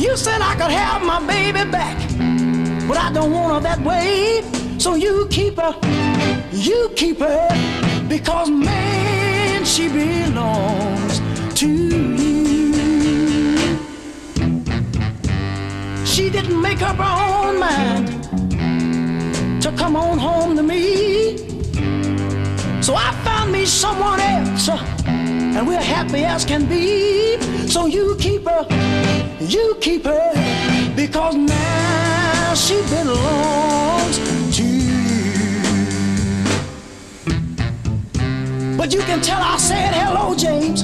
You said I could have my baby back, but I don't want her that way. So you keep her, you keep her, because man, she belongs to you. She didn't make up her own mind to come on home to me. So I found me someone else, uh, and we're happy as can be. So you keep her, you keep her, because now she belongs to you. But you can tell I said hello, James,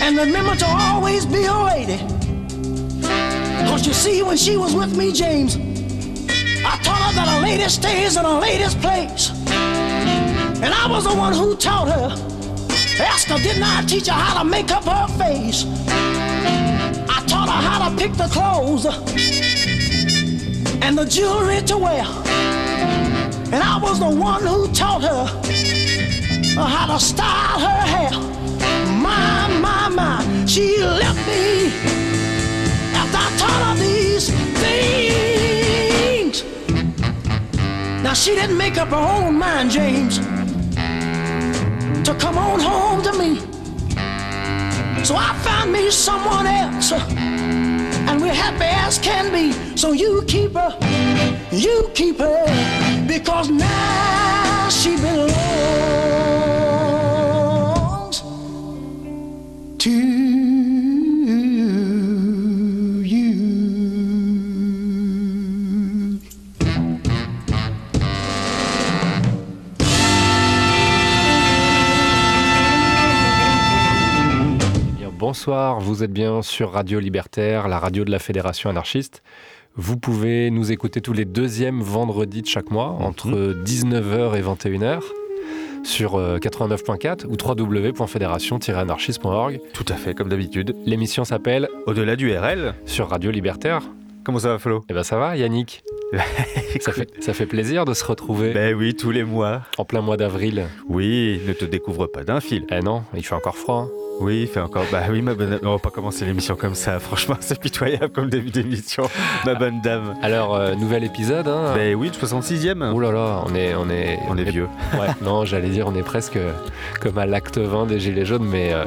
and remember to always be a lady. Cause you see, when she was with me, James, I taught her that a lady stays in a lady's place. And I was the one who taught her. Asked her, didn't I teach her how to make up her face? I pick the clothes and the jewelry to wear. And I was the one who taught her how to style her hair. My, my, my, she left me after I taught her these things. Now she didn't make up her own mind, James to come on home to me. So I found me someone else, we're happy as can be. So you keep her, you keep her, because now she belongs bonsoir, vous êtes bien sur Radio Libertaire, la radio de la Fédération anarchiste. Vous pouvez nous écouter tous les deuxièmes vendredis de chaque mois, entre 19h et 21h, sur euh, 89.4 ou www.fédération-anarchiste.org. Tout à fait, comme d'habitude. L'émission s'appelle Au-delà du RL. Sur Radio Libertaire. Comment ça va, Flo? Eh ben ça va, Yannick ça fait, ça fait plaisir de se retrouver Ben oui, tous les mois. en plein mois d'avril. Oui, ne te découvre pas d'un fil. Eh non, il fait encore froid. hein. Oui, il fait encore. Bah oui, ma bonne. On va pas commencer l'émission comme ça. Franchement, c'est pitoyable comme début d'émission, ma bonne dame. Alors, euh, nouvel épisode. Hein. Ben oui, 66e. Ouh là là, on est, on est, On est vieux. Ouais, non, j'allais dire, on est presque comme à l'acte 20 des Gilets jaunes, mais, euh,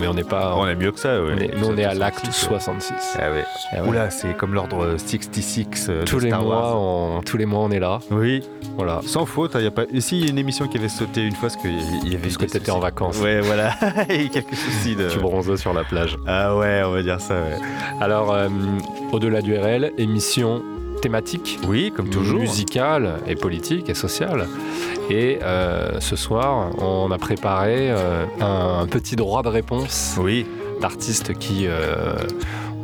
mais on n'est pas. On est mieux que ça, ouais. on est- nous, on est à l'acte 66. 66. Ah ouais. Ah ouais. Oula, c'est comme l'ordre 66 euh, tous, les Star mois, Wars. on, tous les mois, on est là. Oui, Voilà. sans faute. Il y a pas. Et si, il y a une émission qui avait sauté une fois parce qu'il y avait. Parce que t'étais en vacances. Ouais, voilà. A quelques soucis de. Tu bronzes sur la plage. Ah ouais, on va dire ça, ouais. Alors, euh, au-delà du RL, émission thématique. Oui, comme toujours. musicale et politique et sociale. Et euh, ce soir, on a préparé un petit droit de réponse Oui, d'artistes qui euh,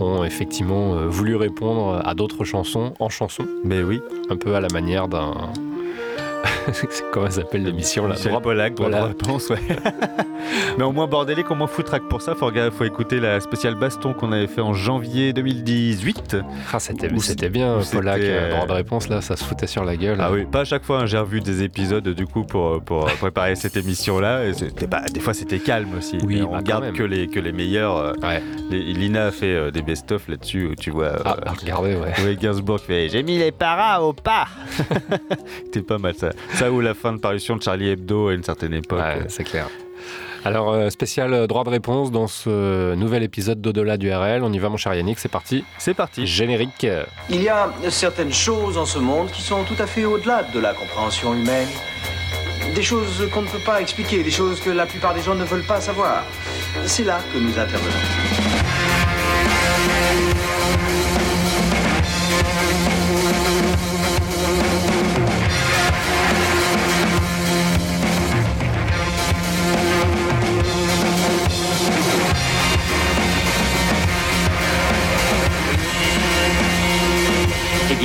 ont effectivement euh, voulu répondre à d'autres chansons en chansons, mais oui. un peu à la manière d'un. Comment ça s'appelle l'émission là Michel Pollack, droit voilà. de réponse, ouais. Mais au moins bordélique, au moins foutraque pour ça, faut, regarder, faut écouter la spéciale baston qu'on avait fait en janvier 2018. Ah, c'était, bien, Polak, euh, euh, droit de réponse là, ça se foutait sur la gueule. Ah oui, pas à chaque fois, hein, j'ai revu des épisodes du coup pour, pour préparer cette émission-là. Et c'était pas- des fois c'était calme aussi. Oui, bah, on quand garde que les, que les meilleurs. euh, Ouais. les- Lina a fait euh, des best-of là-dessus où tu vois. euh, Ah, à regarder, ouais. Oui, Gainsbourg fait J'ai mis les paras au pas C'était pas mal ça. Ça ou la fin de parution de Charlie Hebdo à une certaine époque. Ouais, c'est clair. Alors, euh, spécial euh, droit de réponse dans ce nouvel épisode d'Au-delà du RL. On y va, mon cher Yannick, c'est parti. C'est parti. Générique. Il y a certaines choses en ce monde qui sont tout à fait au-delà de la compréhension humaine. Des choses qu'on ne peut pas expliquer, des choses que la plupart des gens ne veulent pas savoir. C'est là que nous intervenons.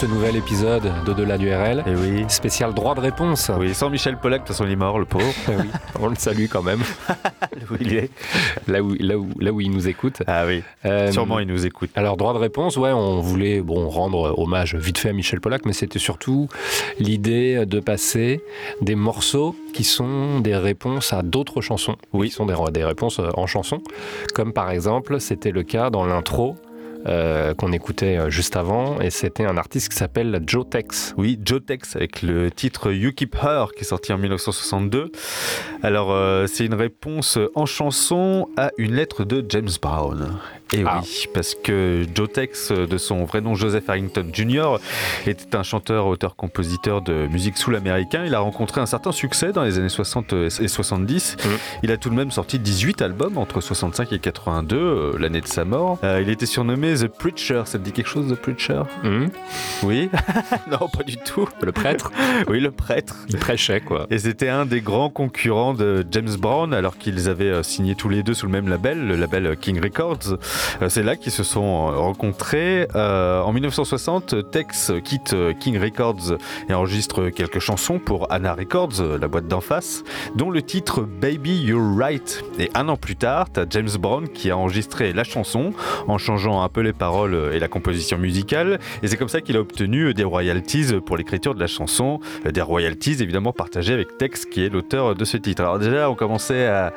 Ce nouvel épisode d'Au-delà du RL. Et oui. Spécial droit de réponse. Oui, sans Michel Pollack, de toute façon, il est mort, le pauvre. oui, on le salue quand même, Où il est. là où, là où, là où il nous écoute. Ah oui, Euh, sûrement il nous écoute. Alors, droit de réponse, ouais, on voulait bon, rendre hommage vite fait à Michel Pollack, mais c'était surtout l'idée de passer des morceaux qui sont des réponses à d'autres chansons. Oui. Qui sont des, des réponses en chansons. Comme par exemple, c'était le cas dans l'intro euh, qu'on écoutait euh, juste avant, et c'était un artiste qui s'appelle Joe Tex. Oui, Joe Tex avec le titre You Keep Her qui est sorti en 1962. Alors, euh, c'est une réponse en chanson à une lettre de James Brown. Et Ah. oui, parce que Joe Tex, de son vrai nom Joseph Harrington Jr., était un chanteur, auteur, compositeur de musique soul américain. Il a rencontré un certain succès dans les années 60 et 70. Mhm. Il a tout de même sorti 18 albums entre 65 et 82, euh, l'année de sa mort. Euh, il était surnommé The Preacher. Ça te dit quelque chose, The Preacher? Hum, Oui Non, pas du tout. le prêtre, Oui, le prêtre. il prêchait, quoi. Et c'était un des grands concurrents de James Brown, alors qu'ils avaient euh, signé tous les deux sous le même label, le label King Records. Euh, C'est là qu'ils se sont euh, rencontrés. Euh, en 1960, Tex quitte King Records et enregistre quelques chansons pour Anna Records, la boîte d'en face, dont le titre Baby You're Right. Et un an plus tard, t'as James Brown qui a enregistré la chanson en changeant un peu les paroles et la composition musicale. Et c'est comme ça qu'il a obtenu des royalties pour l'écriture de la chanson, des royalties évidemment partagées avec Tex qui est l'auteur de ce titre. Alors déjà, on commençait à,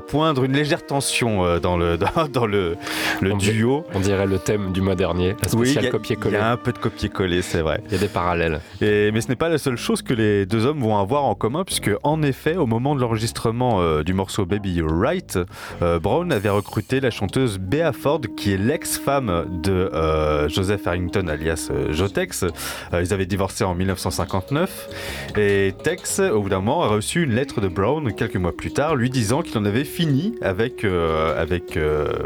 poindre une légère tension dans le, dans le, le On duo. On dirait le thème du mois dernier, la Oui, spéciale y, a- il copier-coller. y a un peu de copier-coller, c'est vrai. Il y a des parallèles. Et- mais ce n'est pas la seule chose que les deux hommes vont avoir en commun, puisque en effet, au moment de l'enregistrement euh, du morceau Baby You're Right, euh, Brown avait recruté la chanteuse Bea Ford, qui est l'ex-femme de euh, Joseph Harrington, alias Jotex. Ils avaient divorcé en 1959. Et Tex, au bout d'un moment, a reçu une lettre de Brown quelques mois plus tard, lui disant qu'il en avait fini avec, avec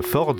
Ford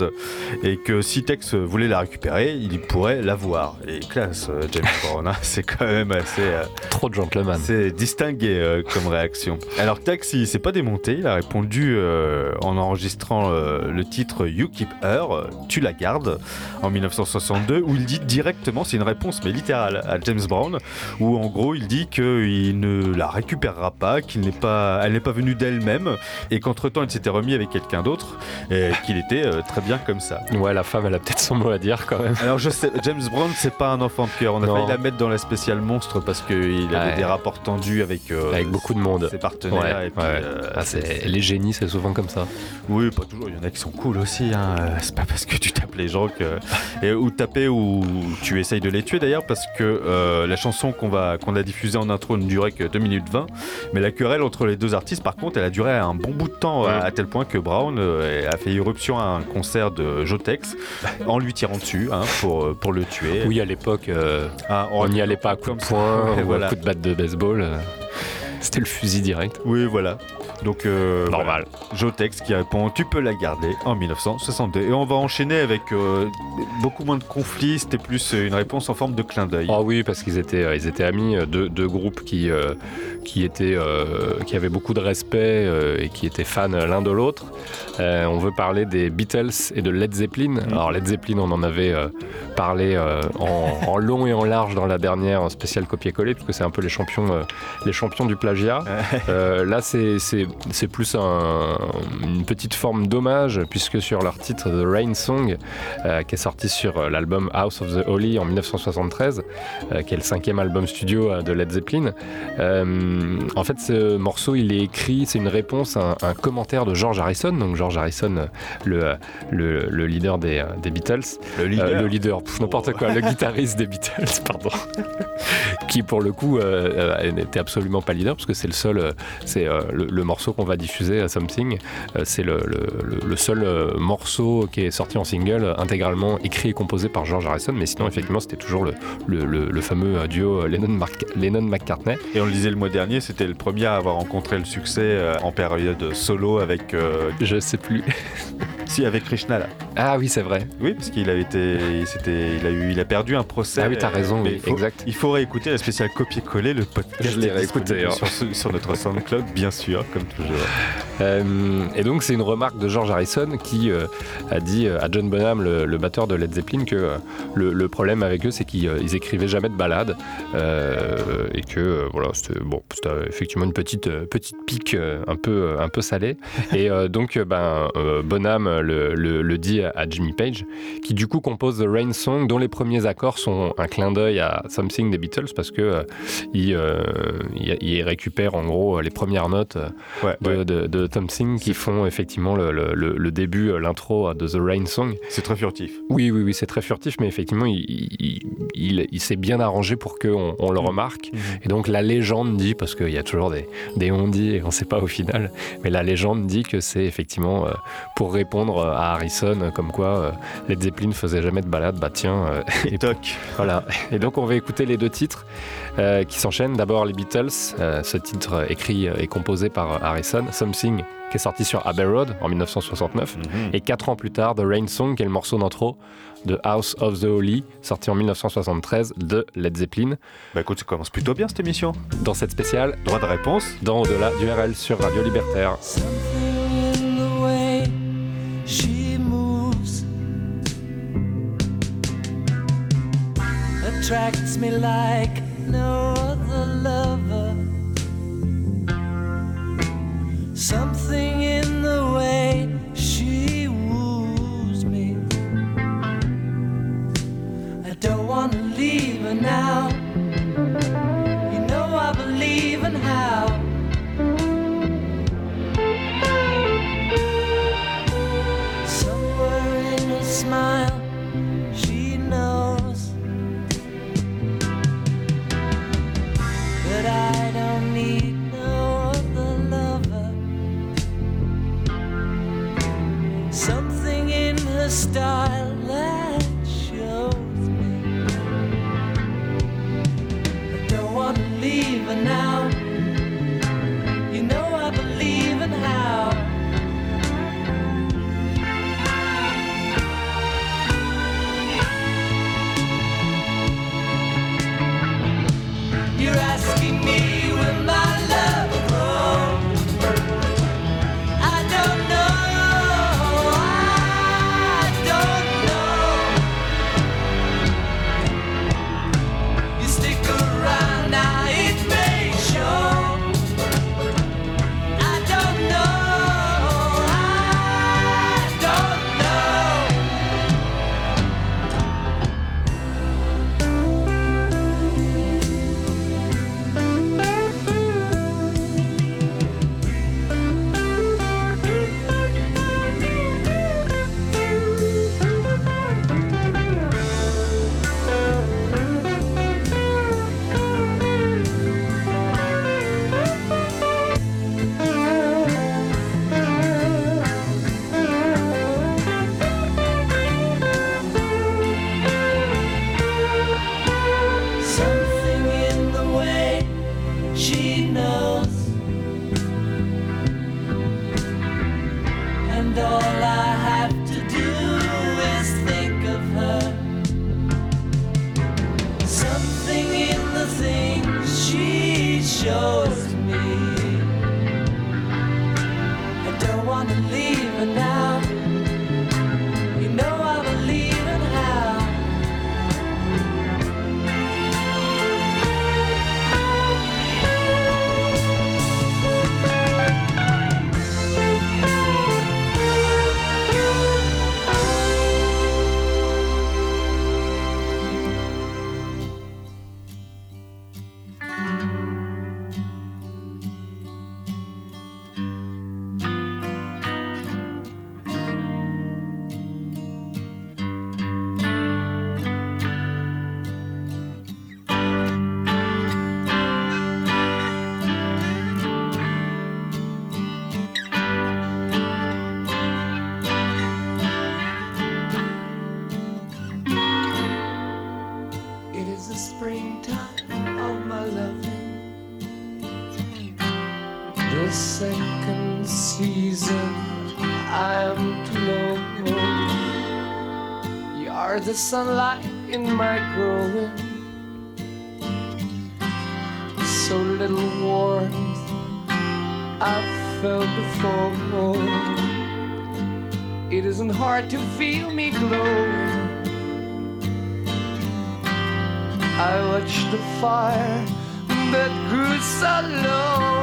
et que si Tex voulait la récupérer, il pourrait l'avoir. Et classe, euh, James Brown, hein, c'est quand même assez, euh, Trop de gentleman. c'est distingué euh, comme réaction. Alors Tex, il s'est pas démonté, il a répondu euh, en enregistrant le titre You Keep Her, tu la gardes, en 1962, où il dit directement, c'est une réponse mais littérale à James Brown, où en gros il dit qu'il ne la récupérera pas, qu'il n'est pas, elle n'est pas venue d'elle-même, et qu'entre temps il s'était remis avec quelqu'un d'autre, et qu'il était très bien comme ça. Ouais, la femme, elle a peut-être son mot à dire quand même. Alors je sais, James Brown c'est pas un enfant de cœur, on a Non. failli la mettre dans la spéciale monstre parce qu'il avait Ouais. des rapports tendus avec, euh, Avec beaucoup de monde. ses partenaires. Ouais, et puis, ouais. euh, Ah, c'est- les génies, c'est souvent comme ça. Oui, pas toujours, il y en a qui sont cool aussi. Hein. Euh, C'est pas parce que tu tapes les gens que. Et, ou taper ou tu essayes de les tuer d'ailleurs, parce que euh, la chanson qu'on va qu'on a diffusée en intro ne durait que 2 minutes 20. Mais la querelle entre les deux artistes, par contre, elle a duré un bon bout de temps, Ouais. à, à tel point que Brown euh, a fait irruption à un concert de Jotex en lui tirant dessus hein, pour, euh, pour le tuer. Oui, à l'époque, euh, Ah, on n'y allait pas à coup comme de poing ou voilà. à coup de batte de baseball. euh, C'était le fusil direct. Oui, voilà. Donc, euh, Normal. voilà. Jotex qui répond Tu peux la garder en 1962. Et on va enchaîner avec euh, beaucoup moins de conflits. C'était plus une réponse en forme de clin d'œil. Ah oui, parce qu'ils étaient, euh, ils étaient amis, euh, deux, deux groupes qui, euh, qui, étaient, euh, qui avaient beaucoup de respect euh, et qui étaient fans l'un de l'autre. Euh, on veut parler des Beatles et de Led Zeppelin. Alors Led Zeppelin, on en avait euh, parlé euh, en, en long et en large dans la dernière spéciale copier-coller, parce que c'est un peu les champions, euh, les champions du plagiat. Euh, là, c'est- c'est plus un- une petite forme d'hommage, puisque sur leur titre The Rain Song, euh, qui est sorti sur l'album House of the Holy en 1973, euh, qui est le cinquième album studio euh, de Led Zeppelin, euh, en fait, ce morceau, il est écrit, c'est une réponse à un, un commentaire de George Harrison, donc George Harrison, le, le, le leader des, des Beatles, Le leader. le leader, n'importe quoi, le guitariste des Beatles, pardon, qui pour le coup n'était absolument pas leader parce que c'est le seul, c'est le, le morceau qu'on va diffuser à Something, Euh, c'est le, le- le seul euh, morceau qui est sorti en single euh, intégralement écrit et composé par George Harrison, mais sinon effectivement c'était toujours le, fameux euh, duo Lennon-McCartney. Et on le disait le mois dernier, c'était le premier à avoir rencontré le succès euh, en période solo avec. euh, Je sais plus. si, avec Krishna là. Ah oui c'est vrai. Oui, parce qu'il avait été. il Il a, eu, il a perdu un procès. Ah oui t'as raison, Mais oui, il faut- exact. Il faut réécouter la spéciale copier-coller, le podcast. Je l'ai réécouté, hein. Sur, sur notre SoundCloud, bien sûr, comme Euh, et donc c'est une remarque de George Harrison qui euh, a dit euh, à John Bonham, le, batteur de Led Zeppelin, que le, problème avec eux, c'est qu'ils ils écrivaient jamais de ballades euh, et que voilà, c'était bon, effectivement une petite petite pique un peu un peu salée. Et donc ben Bonham le, dit à, Jimmy Page, qui du coup compose The Rain Song, dont les premiers accords sont un clin d'œil à Something des Beatles parce euh, il, récupère en gros les premières notes Ouais, de, ouais. de, de Tom Singh qui font effectivement le, le- le- le début, euh, l'intro de The Rain Song. C'est très furtif. Oui, oui, oui, c'est très furtif, mais effectivement, il, il, il- il s'est bien arrangé pour qu'on on le remarque. Et donc la légende dit, parce qu'il y a toujours des, des on-dit et on ne sait pas au final, mais la légende dit que c'est effectivement euh, pour répondre à Harrison, euh, comme quoi euh, Led Zeppelin faisait jamais de balade, bah tiens, euh, Et toc. voilà. Et donc on va écouter les deux titres qui s'enchaînent. D'abord les Beatles, ce titre écrit et composé par Harrison, Something qui est sorti sur Abbey Road en 1969. Mhm. Et quatre ans plus tard, The Rain Song, qui est le morceau d'intro de House of the Holy, sorti en 1973 de Led Zeppelin. Bah écoute, ça commence plutôt bien cette émission. Dans cette spéciale, Droit de réponse. dans Au-delà du RL sur Radio Libertaire. Attracts me like no other lover. Something in the way she woos me. I don't want to leave her now. You know I believe in how. Somewhere in her smile, her now. Sunlight in my growing. So little warmth I've felt before. It isn't hard to feel me glow. I watch the fire that grew so low.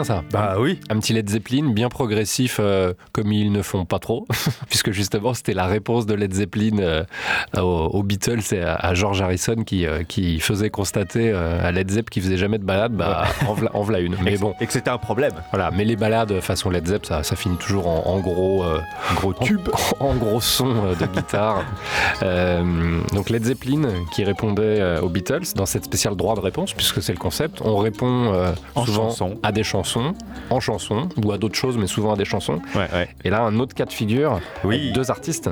Ah, c'était bien ça. Bah oui. Un petit Led Zeppelin bien progressif, euh, comme ils ne font pas trop, puisque justement c'était la réponse de Led Zeppelin euh, aux, aux Beatles et à, à George Harrison qui, euh, qui faisait constater euh, à Led Zepp qu'il faisait jamais de balade, bah, en, v'là une. Mais bon, Et que c'était un problème. voilà. Mais les balades façon Led Zepp, ça, ça finit toujours en, en gros, euh, Gros tube. en, en gros son euh, de guitare. Euh, donc Led Zeppelin qui répondait euh, aux Beatles dans cette spéciale droit de réponse, puisque c'est le concept. On répond euh, En souvent chanson. à des chansons, en chansons ou à d'autres choses, mais souvent à des chansons. Ouais, ouais. Et là, un autre cas de figure, Oui. avec deux artistes.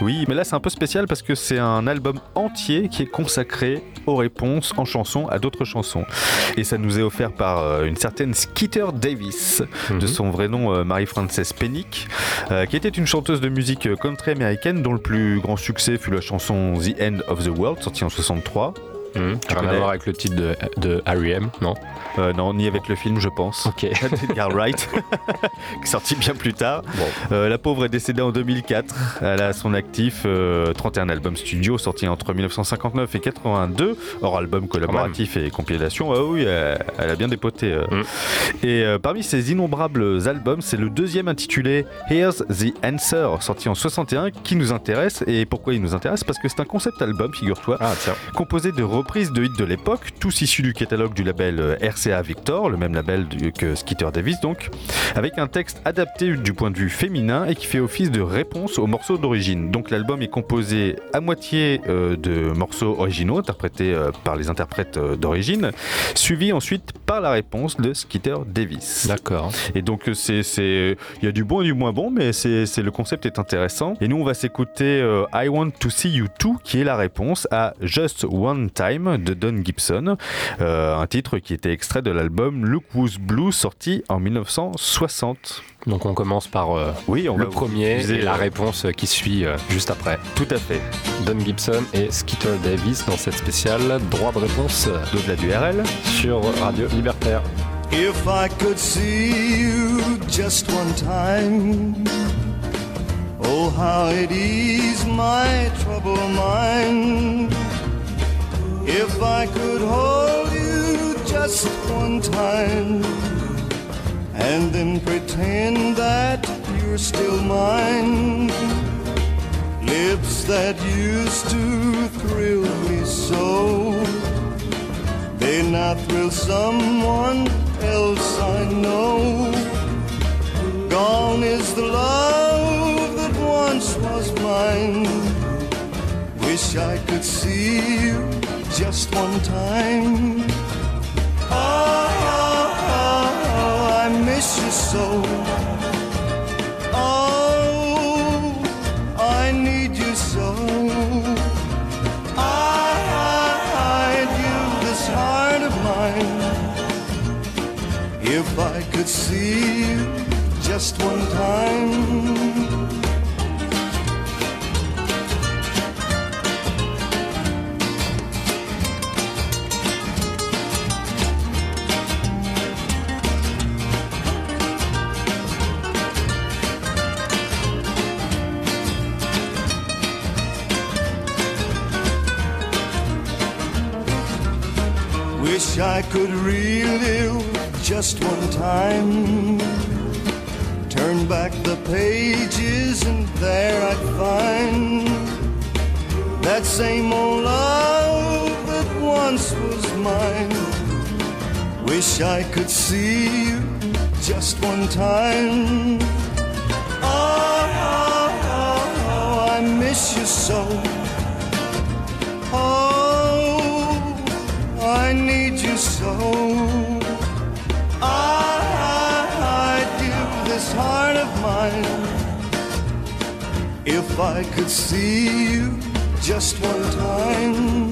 Oui, mais là c'est un peu spécial parce que c'est un album entier qui est consacré aux réponses en chansons à d'autres chansons. Et ça nous est offert par euh, une certaine Skeeter Davis, de Mhm. son vrai nom euh, Marie-Frances Pennick, euh, qui était une chanteuse de musique country américaine dont le plus grand succès fut la chanson The End of the World, sortie en 63. Mmh. Rien à voir avec le titre de, de R.E.M., non Euh, non, ni avec le film, je pense. Ok. Edgar Wright, sorti bien plus tard. Bon. Euh, la pauvre est décédée en 2004. Elle a à son actif euh, 31 albums studio sortis entre 1959 et 82, hors albums collaboratifs et compilations. Ah oui, elle, elle a bien dépoté. euh. Mm. Et euh, parmi ces innombrables albums, c'est le deuxième intitulé Here's the Answer, sorti en 61, qui nous intéresse. Et pourquoi il nous intéresse? Parce que c'est un concept album, figure-toi, Ah, composé de reprises de hits de l'époque, tous issus du catalogue du label euh, RCA Victor, le même label que Skeeter Davis donc, avec un texte adapté du point de vue féminin et qui fait office de réponse aux morceaux d'origine. Donc l'album est composé à moitié euh, de morceaux originaux interprétés euh, par les interprètes euh, d'origine, suivi ensuite par la réponse de Skeeter Davis. D'accord. Et donc c'est c'est il y a du bon et du moins bon mais c'est c'est- le concept est intéressant et nous on va s'écouter I Want to See You Too qui est la réponse à Just One Time de Don Gibson euh, un titre qui était extrait de l'album Look Who's Blue sorti en 1960. Donc on commence par euh, Oui, on le premier et la euh, réponse qui suit euh, juste après. Tout à fait. Don Gibson et Skeeter Davis dans cette spéciale droit de réponse euh, D'au-delà du RL. sur Radio Libertaire. If I could see you just one time, oh, how it ease my troubled mind. If I could hold you just one time, and then pretend that you're still mine. Lips that used to thrill me so. They now thrill someone else I know. Gone is the love that once was mine. Wish I could see you just one time. Oh, oh, oh, I miss you so. Oh, I need you so. I, I'd give this heart of mine if I could see you just one time. Could relive just one time. Turn back the pages and there I'd find that same old love that once was mine. Wish I could see you just one time. Oh, oh, oh, oh, I miss you so. So. I, I'd give this heart of mine if I could see you just one time.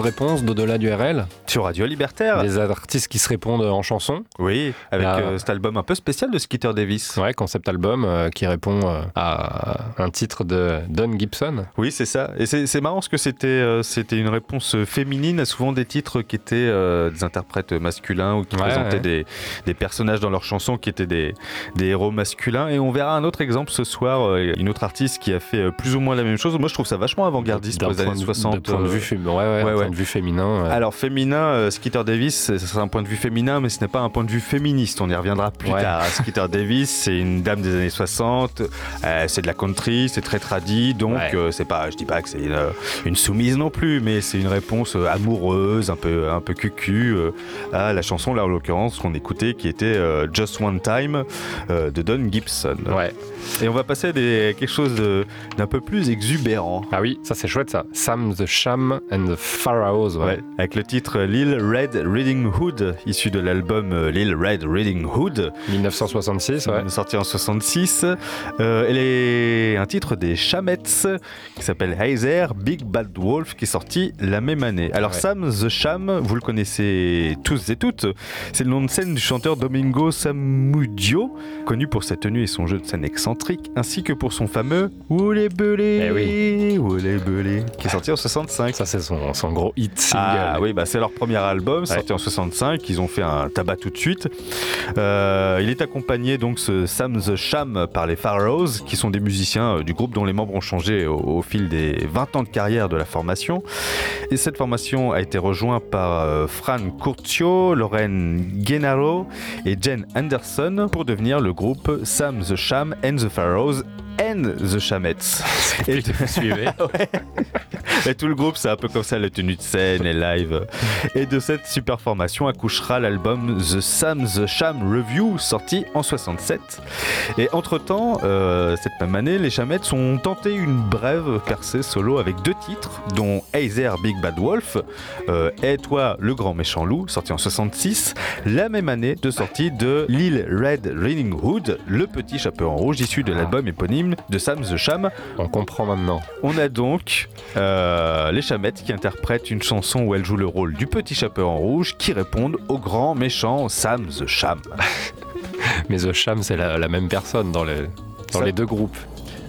Réponse d'au-delà du RL. Sur Radio Libertaire. Des artistes qui se répondent en chanson. Oui, avec Là- euh, cet album un peu spécial de Skeeter Davis. Ouais, concept album euh, qui répond euh, à un titre de Don Gibson. Oui, c'est ça. Et c'est marrant parce que c'était euh, c'était une réponse féminine à souvent des titres qui étaient euh, des interprètes masculins ou qui Ouais, présentaient ouais. Des, des personnages dans leurs chansons qui étaient des, des héros masculins. Et on verra un autre exemple ce soir, euh, une autre artiste qui a fait euh, plus ou moins la même chose. Moi, je trouve ça vachement avant-gardiste pour les années de- 60. de point de euh, vue, ouais, point de féminin. euh. Alors féminin, euh, Skeeter Davis, c'est- un point de vue féminin, mais ce n'est pas un point de vue féministe. On y reviendra plus Ouais. tard. Skeeter Davis, c'est une dame des années 60. euh, c'est de la country, c'est très tradit, donc Ouais. euh, c'est pas, je dis pas que c'est une, une soumise non plus, mais c'est une réponse euh, amoureuse, un peu, un peu cucu euh, à la chanson là en l'occurrence qu'on écoutait, qui était Just One Time de Don Gibson. Ouais. Et on va passer à des- quelque chose d'un peu plus exubérant. Ah oui, ça c'est chouette ça. Sam the Sham and the Pharaohs. Ouais, avec le titre Lil Red Reading Hood, issu de l'album euh, Lil Red Reading Hood, 1966, ouais. sorti en 66. Euh, elle est un titre des Chamettes qui s'appelle Heiser Big Bad Wolf qui est sorti la même année. Alors Ouais. Sam the Sham, vous le connaissez tous et toutes, c'est le nom de scène du chanteur Domingo Samudio, connu pour sa tenue et son jeu de scène excentrique, ainsi que pour son fameux Woulé Belé, Eh oui. Woulé Belé, qui est sorti en 65. Ça, c'est son, son gros hit single. Ah oui, bah, c'est leur premier album, sorti en 65. Ils ont fait un tabac tout de suite. Euh, il est accompagné donc ce Sam the Sham par les Pharaohs, qui sont des musiciens euh, du groupe dont les membres ont changé au, au fil des 20 ans de carrière de la formation. Et cette formation a été rejointe par euh, Fran Curcio, Lauren Gennaro et Jen Anderson pour devenir le groupe Sam the Sham and the Pharaohs and the Shamettes. Et et tout le groupe, c'est un peu comme ça, la tenue de scène, les lives. Et de cette super formation accouchera l'album The Sam The Sham Review, sorti en 67. Et entre-temps, euh, cette même année, les Chamettes ont tenté une brève percée solo avec deux titres, dont Hey There Big Bad Wolf, euh, Et toi le grand méchant loup, sorti en 66, la même année de sortie de Lil Red Riding Hood, le petit chapeau en rouge issu de l'album éponyme de Sam The Sham, On comprend maintenant. on a donc euh, les Chamettes qui interprètent une chanson où elle joue le rôle du petit chapeau en rouge qui répondent au grand méchant Sam the Sham. Mais The Sham, c'est la, la même personne dans, les, dans Ça- les deux groupes.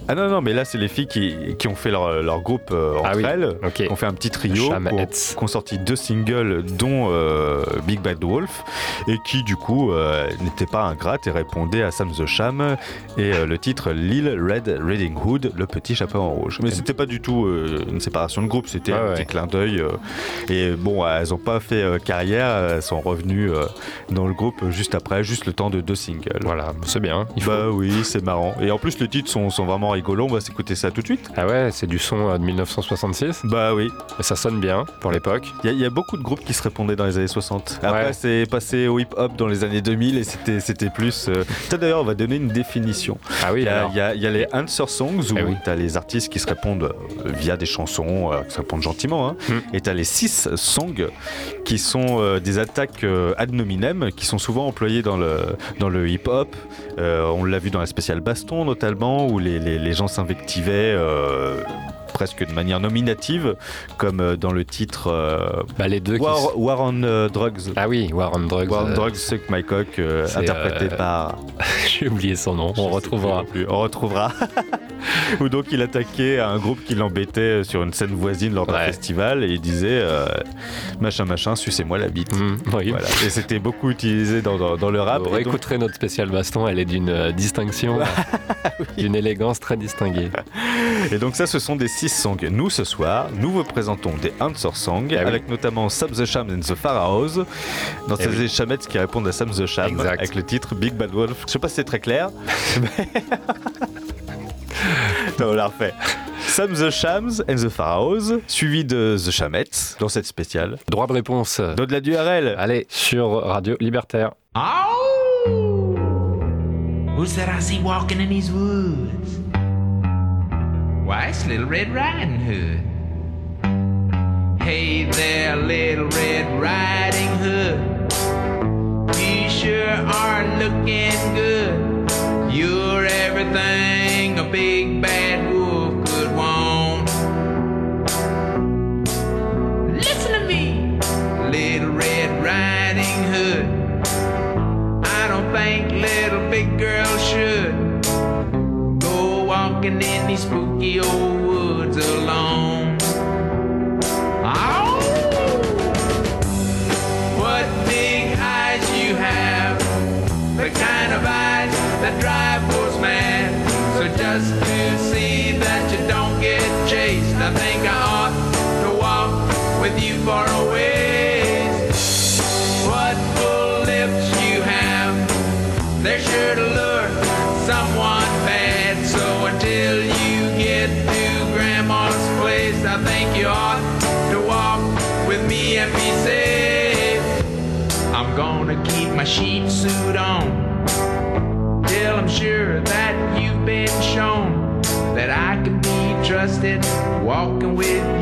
Ah non, non, mais là, c'est les filles qui, qui ont fait leur, leur groupe euh, entre Ah oui, elles, qui ont fait un petit trio, qui ont, sorti deux singles, dont euh, Big Bad Wolf, et qui, du coup, euh, n'étaient pas ingrates et répondaient à Sam the Sham, et euh, le titre Lil Red Riding Hood, le petit chapeau en rouge. Mais c'était pas du tout euh, une séparation de groupe, c'était Ouais, un petit clin d'œil. et bon, elles n'ont pas fait carrière, elles sont revenues dans le groupe juste après, juste le temps de deux singles. Voilà, c'est bien. Il faut... Bah oui, c'est marrant. Et en plus, les titres sont, sont vraiment rigolos. On va s'écouter ça tout de suite. Ah ouais, c'est du son euh, de 1966. Bah oui. Et ça sonne bien pour l'époque. Il y, a- il y a beaucoup de groupes qui se répondaient dans les années 60. Après, Ouais. c'est passé au hip-hop dans les années 2000 et c'était, c'était plus. euh, Ça d'ailleurs, on va donner une définition. Ah oui, Il y a, alors. il y a- il y a les answer songs où Eh oui. tu as les artistes qui se répondent euh, via des chansons, euh, qui se répondent gentiment. hein. Hmm. Et tu as les six songs qui sont des attaques ad nominem qui sont souvent employées dans le, dans le hip-hop. Euh, on l'a vu dans la spéciale Baston notamment où les, gens s'invectivaient. Presque de manière nominative comme euh, dans le titre euh, Bah, les deux War, on euh, Drugs Ah oui, War on Drugs. War on Drugs Suck My Cock c'est, interprété par J'ai oublié son nom, on retrouvera. on retrouvera. Où donc il attaquait un groupe qui l'embêtait sur une scène voisine lors d'un Ouais. festival et il disait machin machin, sucez-moi la bite. Mm, oui. Voilà. Et c'était beaucoup utilisé dans, dans- dans le rap. Vous donc- réécouterez notre spécial baston, elle est d'une distinction, d'une élégance très distinguée. Et donc ça, ce sont des six songs. Nous, ce soir, nous vous présentons des answer songs, Ah oui. avec notamment Sam the Sham and the Pharaohs, dans Eh ces oui. chamettes qui répondent à Sam the Sham, Exact. avec le titre Big Bad Wolf. Je sais pas si c'est très clair. mais- non, on la refait. Sam the Shams and the Pharaohs, suivi de The Chamettes, dans cette spéciale. Droit de réponse. Donne de la URL. Allez, sur Radio Libertaire. Oh! Who's that I see walking in these woods? Why, it's Little Red Riding Hood. Hey there, Little Red Riding Hood. You sure are looking good. You're everything a big walking in these spooky old my sheep suit on. Till I'm sure that you've been shown that I can be trusted walking with you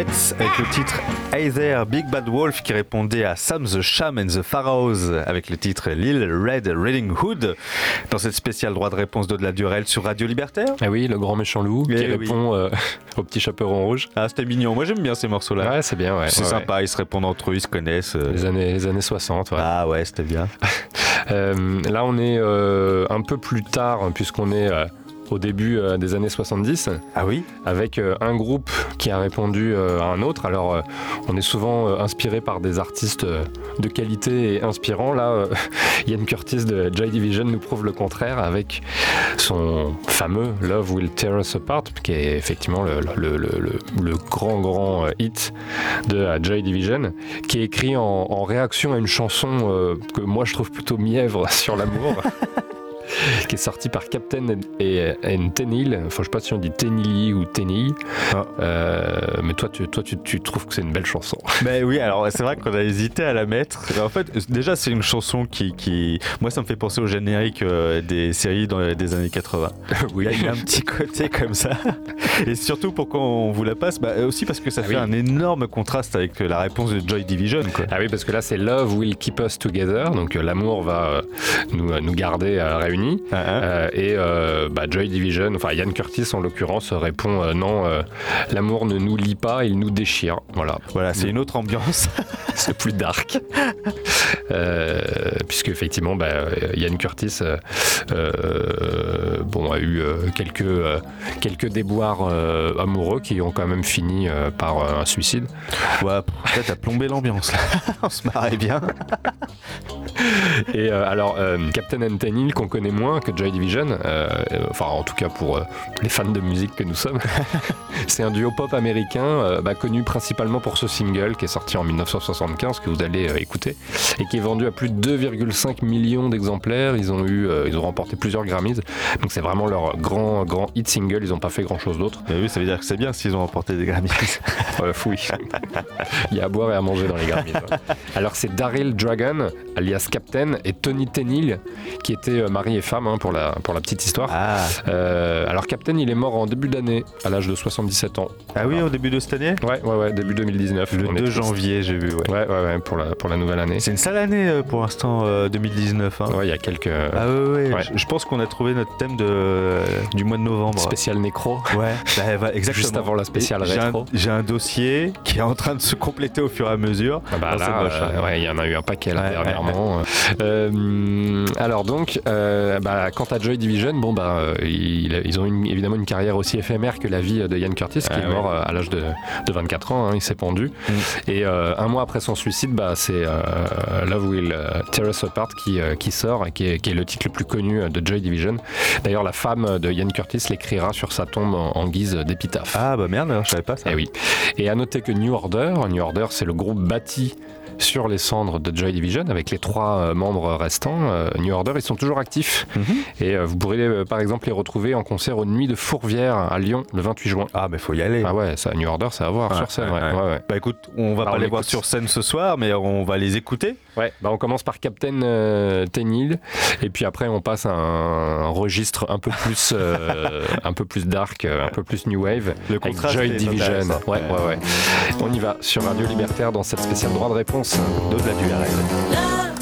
Avec le titre Hey There Big Bad Wolf qui répondait à Sam the Sham and the Pharaohs avec le titre Lil Red Riding Hood dans cette spéciale droit de réponse d'Au-delà du réel sur Radio Libertaire. Ah oui, le grand méchant loup qui Eh oui. répond euh, au petit chaperon rouge. Ah, c'était mignon. Moi, j'aime bien ces morceaux-là. Ouais, c'est bien, ouais. c'est ouais, sympa, ils se répondent entre eux, ils se connaissent. euh. Les années, les années 60, ouais. Ah ouais, c'était bien. Euh, là, on est un peu plus tard, hein, puisqu'on est au début euh, des années 70, Ah oui avec euh, un groupe qui a répondu euh, à un autre. Alors, on est souvent inspiré par des artistes de qualité et inspirants. Là, Ian Curtis de Joy Division nous prouve le contraire avec son fameux Love Will Tear Us Apart, qui est effectivement le, le- le- le- le grand, grand hit de Joy Division, qui est écrit en, en réaction à une chanson que moi je trouve plutôt mièvre sur l'amour. qui est sortie par Captain et, et Tenil. Enfin, je sais pas si on dit Tenili ou Tenil. Ah. Euh, mais toi, tu, toi tu, tu trouves que c'est une belle chanson. Ben oui, alors c'est vrai qu'on a hésité à la mettre. En fait, déjà, c'est une chanson qui, qui. Moi, ça me fait penser au générique euh, des séries dans des années 80. oui. Il y a un petit côté comme ça. Et surtout, pourquoi on vous la passe? Bah, Aussi parce que ça Ah fait oui. un énorme contraste avec la réponse de Joy Division. Quoi. Ah oui, parce que là, c'est Love will keep us together. Donc, euh, l'amour va nous, nous garder euh, réunis. Réunis. Euh, et euh, bah, Joy Division, enfin Ian Curtis en l'occurrence, répond euh, non, l'amour ne nous lie pas, il nous déchire. Voilà. Voilà, c'est une autre ambiance. c'est plus dark. Puisque effectivement, bah, Ian Curtis bon, a eu quelques, quelques déboires amoureux qui ont quand même fini par un suicide. Ouais, après, t'as plombé l'ambiance. On se marrait bien. Et euh, alors, euh, Captain Antenil, qu'on connaît moins que Joy Division, euh, enfin en tout cas pour euh, les fans de musique que nous sommes, c'est un duo pop américain euh, bah, connu principalement pour ce single qui est sorti en 1975 que vous allez écouter et qui est vendu à plus de 2,5 millions d'exemplaires. Ils ont eu, ils ont remporté plusieurs Grammys, donc c'est vraiment leur grand grand hit single. Ils n'ont pas fait grand chose d'autre. Mais oui, ça veut dire que c'est bien s'ils ont remporté des Grammys. Euh, fouille. Il y a à boire et à manger dans les Grammys. ouais. Alors c'est Daryl Dragon, alias Captain, et Tony Tennill, qui étaient euh, mari et femme hein, pour, la, pour la petite histoire. Euh, alors Captain, il est mort en début d'année, à l'âge de 77 ans. Ah oui, au début de cette année? Ouais, ouais, ouais, début 2019. Le On est 2 triste. janvier, j'ai vu. Ouais, Ouais, ouais, ouais, pour la, pour la nouvelle année. C'est une sale année euh, pour l'instant, euh, 2019. hein. Ouais, il y a quelques... Ah ouais, ouais, Ouais. Je, pense qu'on a trouvé notre thème de, du mois de novembre. Spécial nécro. Ouais, bah, bah, exactement. Juste avant la spéciale Et j'ai un- rétro. J'ai un, dossier qui est en train de se compléter au fur et à mesure. Ah bah là, euh, hein. ouais, il y en a eu un paquet là dernièrement. Euh, alors donc, euh, bah, quant à Joy Division, bon bah, euh, ils, ils ont une- évidemment une carrière aussi éphémère que la vie de Ian Curtis, qui Ah est mort euh, à l'âge de, de 24 ans. hein, il s'est pendu. Mm. Et euh, un mois après son suicide, bah, c'est euh, Love Will euh, Tear Us Apart qui, euh, qui sort et qui est, qui est le titre le plus connu euh, de Joy Division. D'ailleurs, la femme de Ian Curtis l'écrira sur sa tombe en, en guise d'épitaphe. Ah bah merde, je savais pas ça. Eh oui. Et à noter que New Order, New Order, c'est le groupe bâti sur les cendres de Joy Division avec les trois euh, membres restants. Euh, New Order, ils sont toujours actifs. Mhm. Et euh, vous pourrez par exemple les retrouver en concert aux Nuits de Fourvière à Lyon le 28 juin. Ah mais faut y aller. Ah ouais, ça, New Order, c'est à voir sur scène. ouais. Bah écoute, on va pas on les voir sur scène ce soir, mais on va les écouter. Ouais, bah on commence par Captain euh, Tenil et puis après on passe à un, un registre un peu plus euh, un peu plus dark, euh, un peu plus new wave Le contraste Joy Division. Ouais, ouais, ouais. On y va sur Radio Libertaire dans cette spéciale droit de réponse d'au-delà du RL.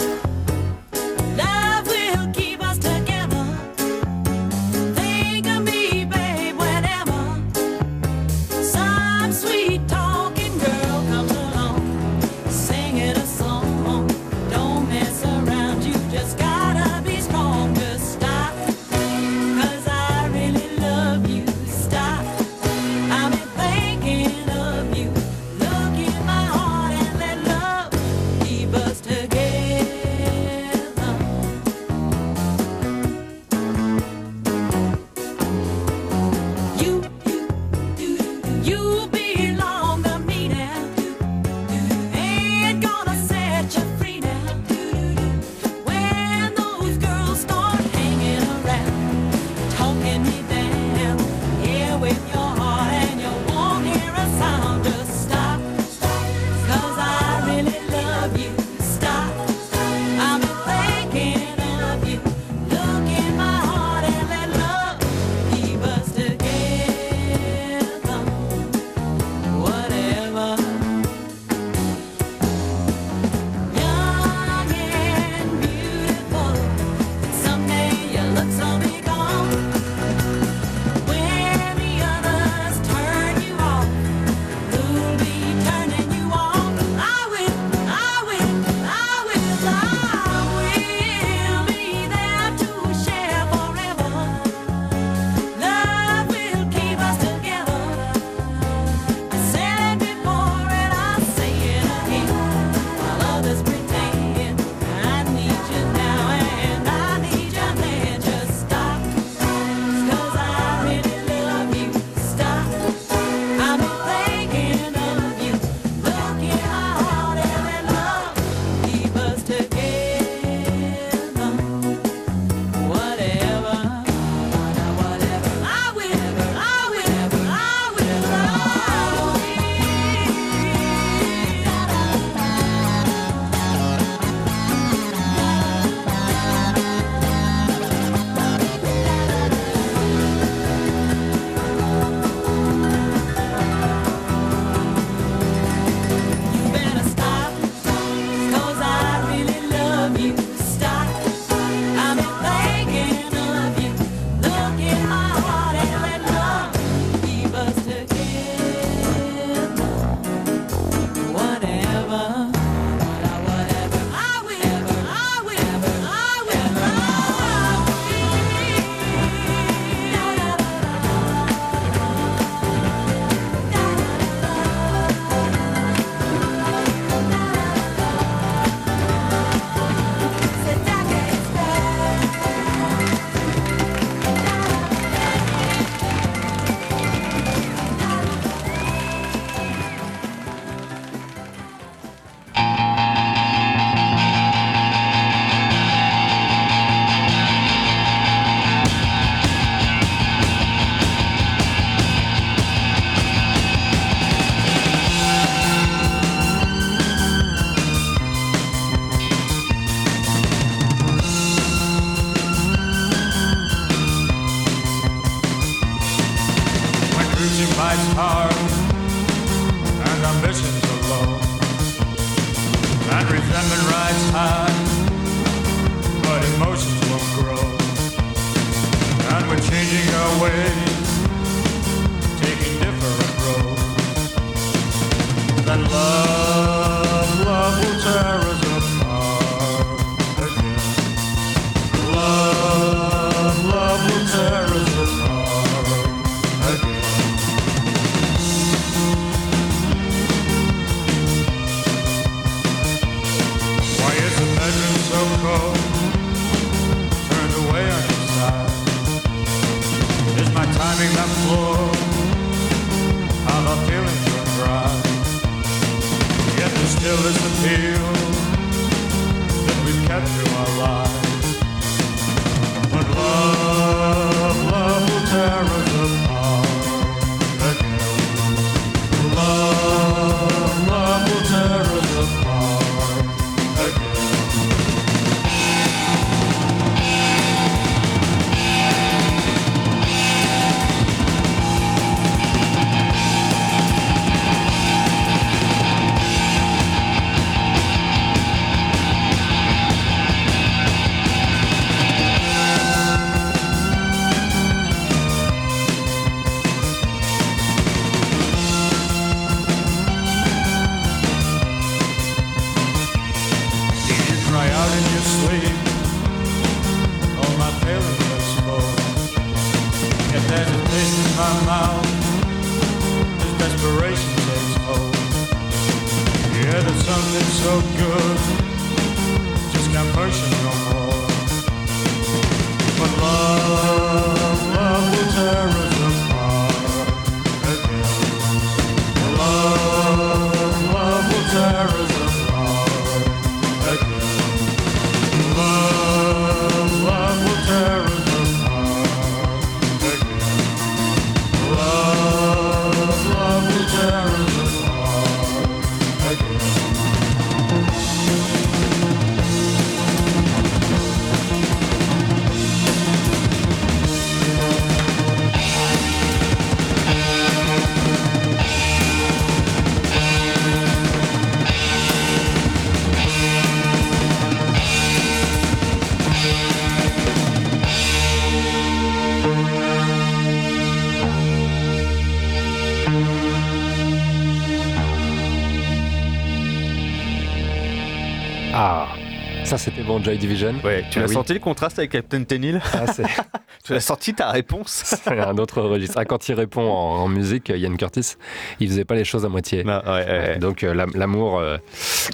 Bon, Joy Division. Ouais, tu Ah as oui. senti le contraste avec Captain Tenil Ah, Tu as senti ta réponse c'est un autre registre. Ah, quand il répond en, en musique, Ian Curtis, il faisait pas les choses à moitié. Non, ouais, ouais, ouais. Donc euh, l'am- l'amour euh,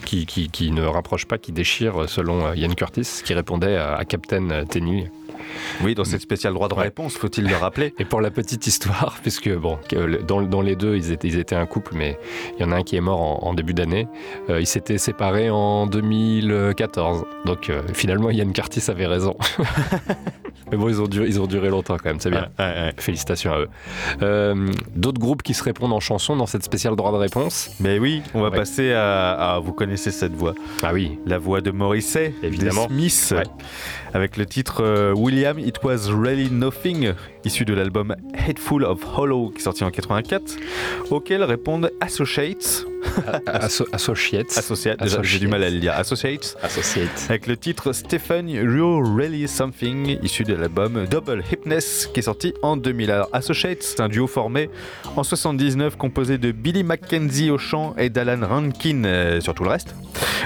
qui, qui, qui ne rapproche pas, qui déchire, euh, selon Ian Curtis, qui répondait à, à Captain Tenny. Oui, dans cette spéciale droit de réponse, faut-il le rappeler Et pour la petite histoire, puisque bon, dans, dans les deux, ils étaient, ils étaient un couple, mais il y en a un qui est mort en, en début d'année. Euh, ils s'étaient séparés en 2014. Donc euh, finalement, Ian Curtis avait raison. mais bon, ils ont, duré, ils ont duré longtemps quand même, c'est bien. Ouais, ouais, ouais. Félicitations à eux. Euh, D'autres groupes qui se répondent en chanson dans cette spéciale droit de réponse Mais oui, on va passer à, à- Vous connaissez cette voix Ah oui, La voix de Morrissey, Évidemment. des Smiths, avec le titre euh, William It Was Really Nothing, issu de l'album Hateful of Hollow, qui est sorti en 84, auquel répondent Associates, Asso- Associates. Associates, j'ai du mal à le dire, Associates, Associates. avec le titre Stephen You're Really Something, issu de l'album Double Hipness, qui est sorti en 2000. Alors, Associates, c'est un duo formé en 79, composé de Billy Mackenzie au chant et d'Alan Rankin euh, sur tout le reste.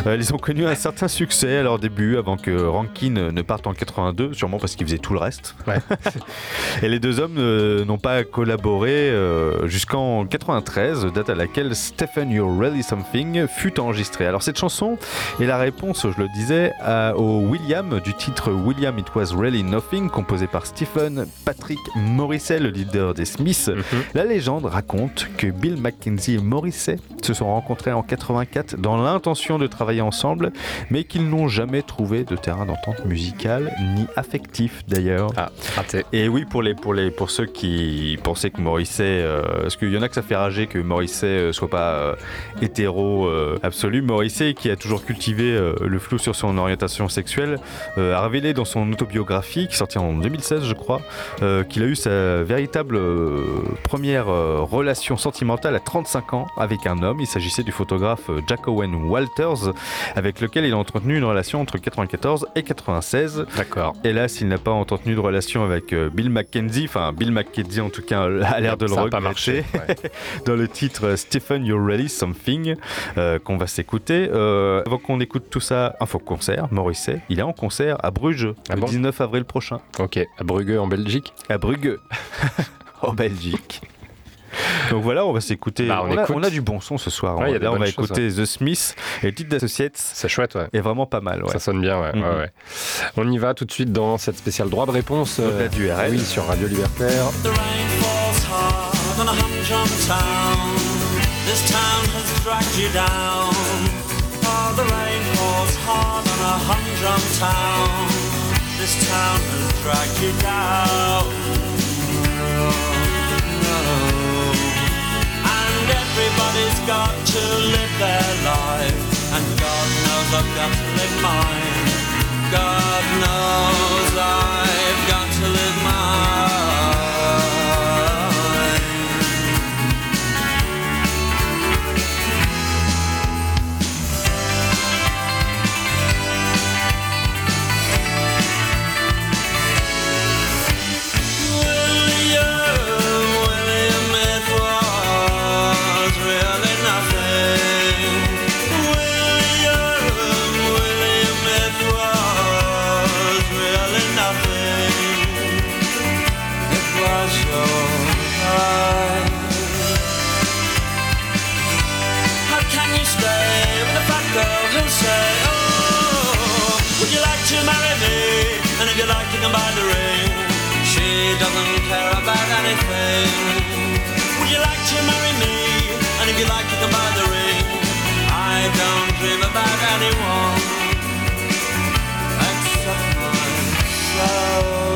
Euh, ils ont connu un certain succès à leur début, avant que Rankin ne parte en 82, sûrement parce qu'il faisait tout le reste. Ouais. et les deux hommes euh, n'ont pas collaboré euh, jusqu'en 93, date à laquelle Stephen You're Really Something fut enregistré. Alors cette chanson est la réponse, je le disais, à- au William du titre William It Was Really Nothing, composé par Stephen Patrick Morrissey, le leader des Smiths. La légende raconte que Bill Mackenzie et Morrissey se sont rencontrés en 84 dans l'intention de travailler ensemble, mais qu'ils n'ont jamais trouvé de terrain d'entente musicale ni affectif d'ailleurs. Ah, raté. Et oui, pour, les, pour, les, pour ceux qui pensaient que Morrissey. euh, parce qu'il y en a que ça fait rager que Morrissey euh, soit pas euh, hétéro euh, absolu. Morrissey, qui a toujours cultivé euh, le flou sur son orientation sexuelle, euh, a révélé dans son autobiographie, qui est sortie en 2016, je crois, qu'il a eu sa véritable première relation sentimentale à 35 ans avec un homme. Il s'agissait du photographe Jack Owen Walters, avec lequel il a entretenu une relation entre 94 et 96. D'accord. Hélas, il n'a pas entretenu de relation avec Bill McKenzie, enfin Bill McKenzie en tout cas a l'air de le regretter. pas marché. ouais. dans le titre Stephen You're Ready Something euh, qu'on va s'écouter. Euh, avant qu'on écoute tout ça, info concert, Morisset, il est en concert à Bruges Ah le bon 19 avril prochain. Ok, à Bruges en Belgique. À Bruges, en Belgique. Donc voilà, on va s'écouter. Bah, on on, a, écoute. on a du bon son ce soir. Ouais, Là, on va choses, écouter The Smiths et le titre d'Associates C'est chouette, ouais. est vraiment pas mal. Ouais. Ça sonne bien, ouais, Mhm. ouais, ouais. On y va tout de suite dans cette spéciale droit de réponse. euh, Au-delà du RL. Oui, sur Radio Libertaire. The rain falls hard on a. This town has dragged you down. Oh, the rain falls hard on a humdrum town. This town has dragged you down. And everybody's got to live their life. And God knows I've got to live mine. God knows I've Can buy the ring. She doesn't care about anything. Would you like to marry me? And if you like, you can buy the ring. I don't dream about anyone except myself.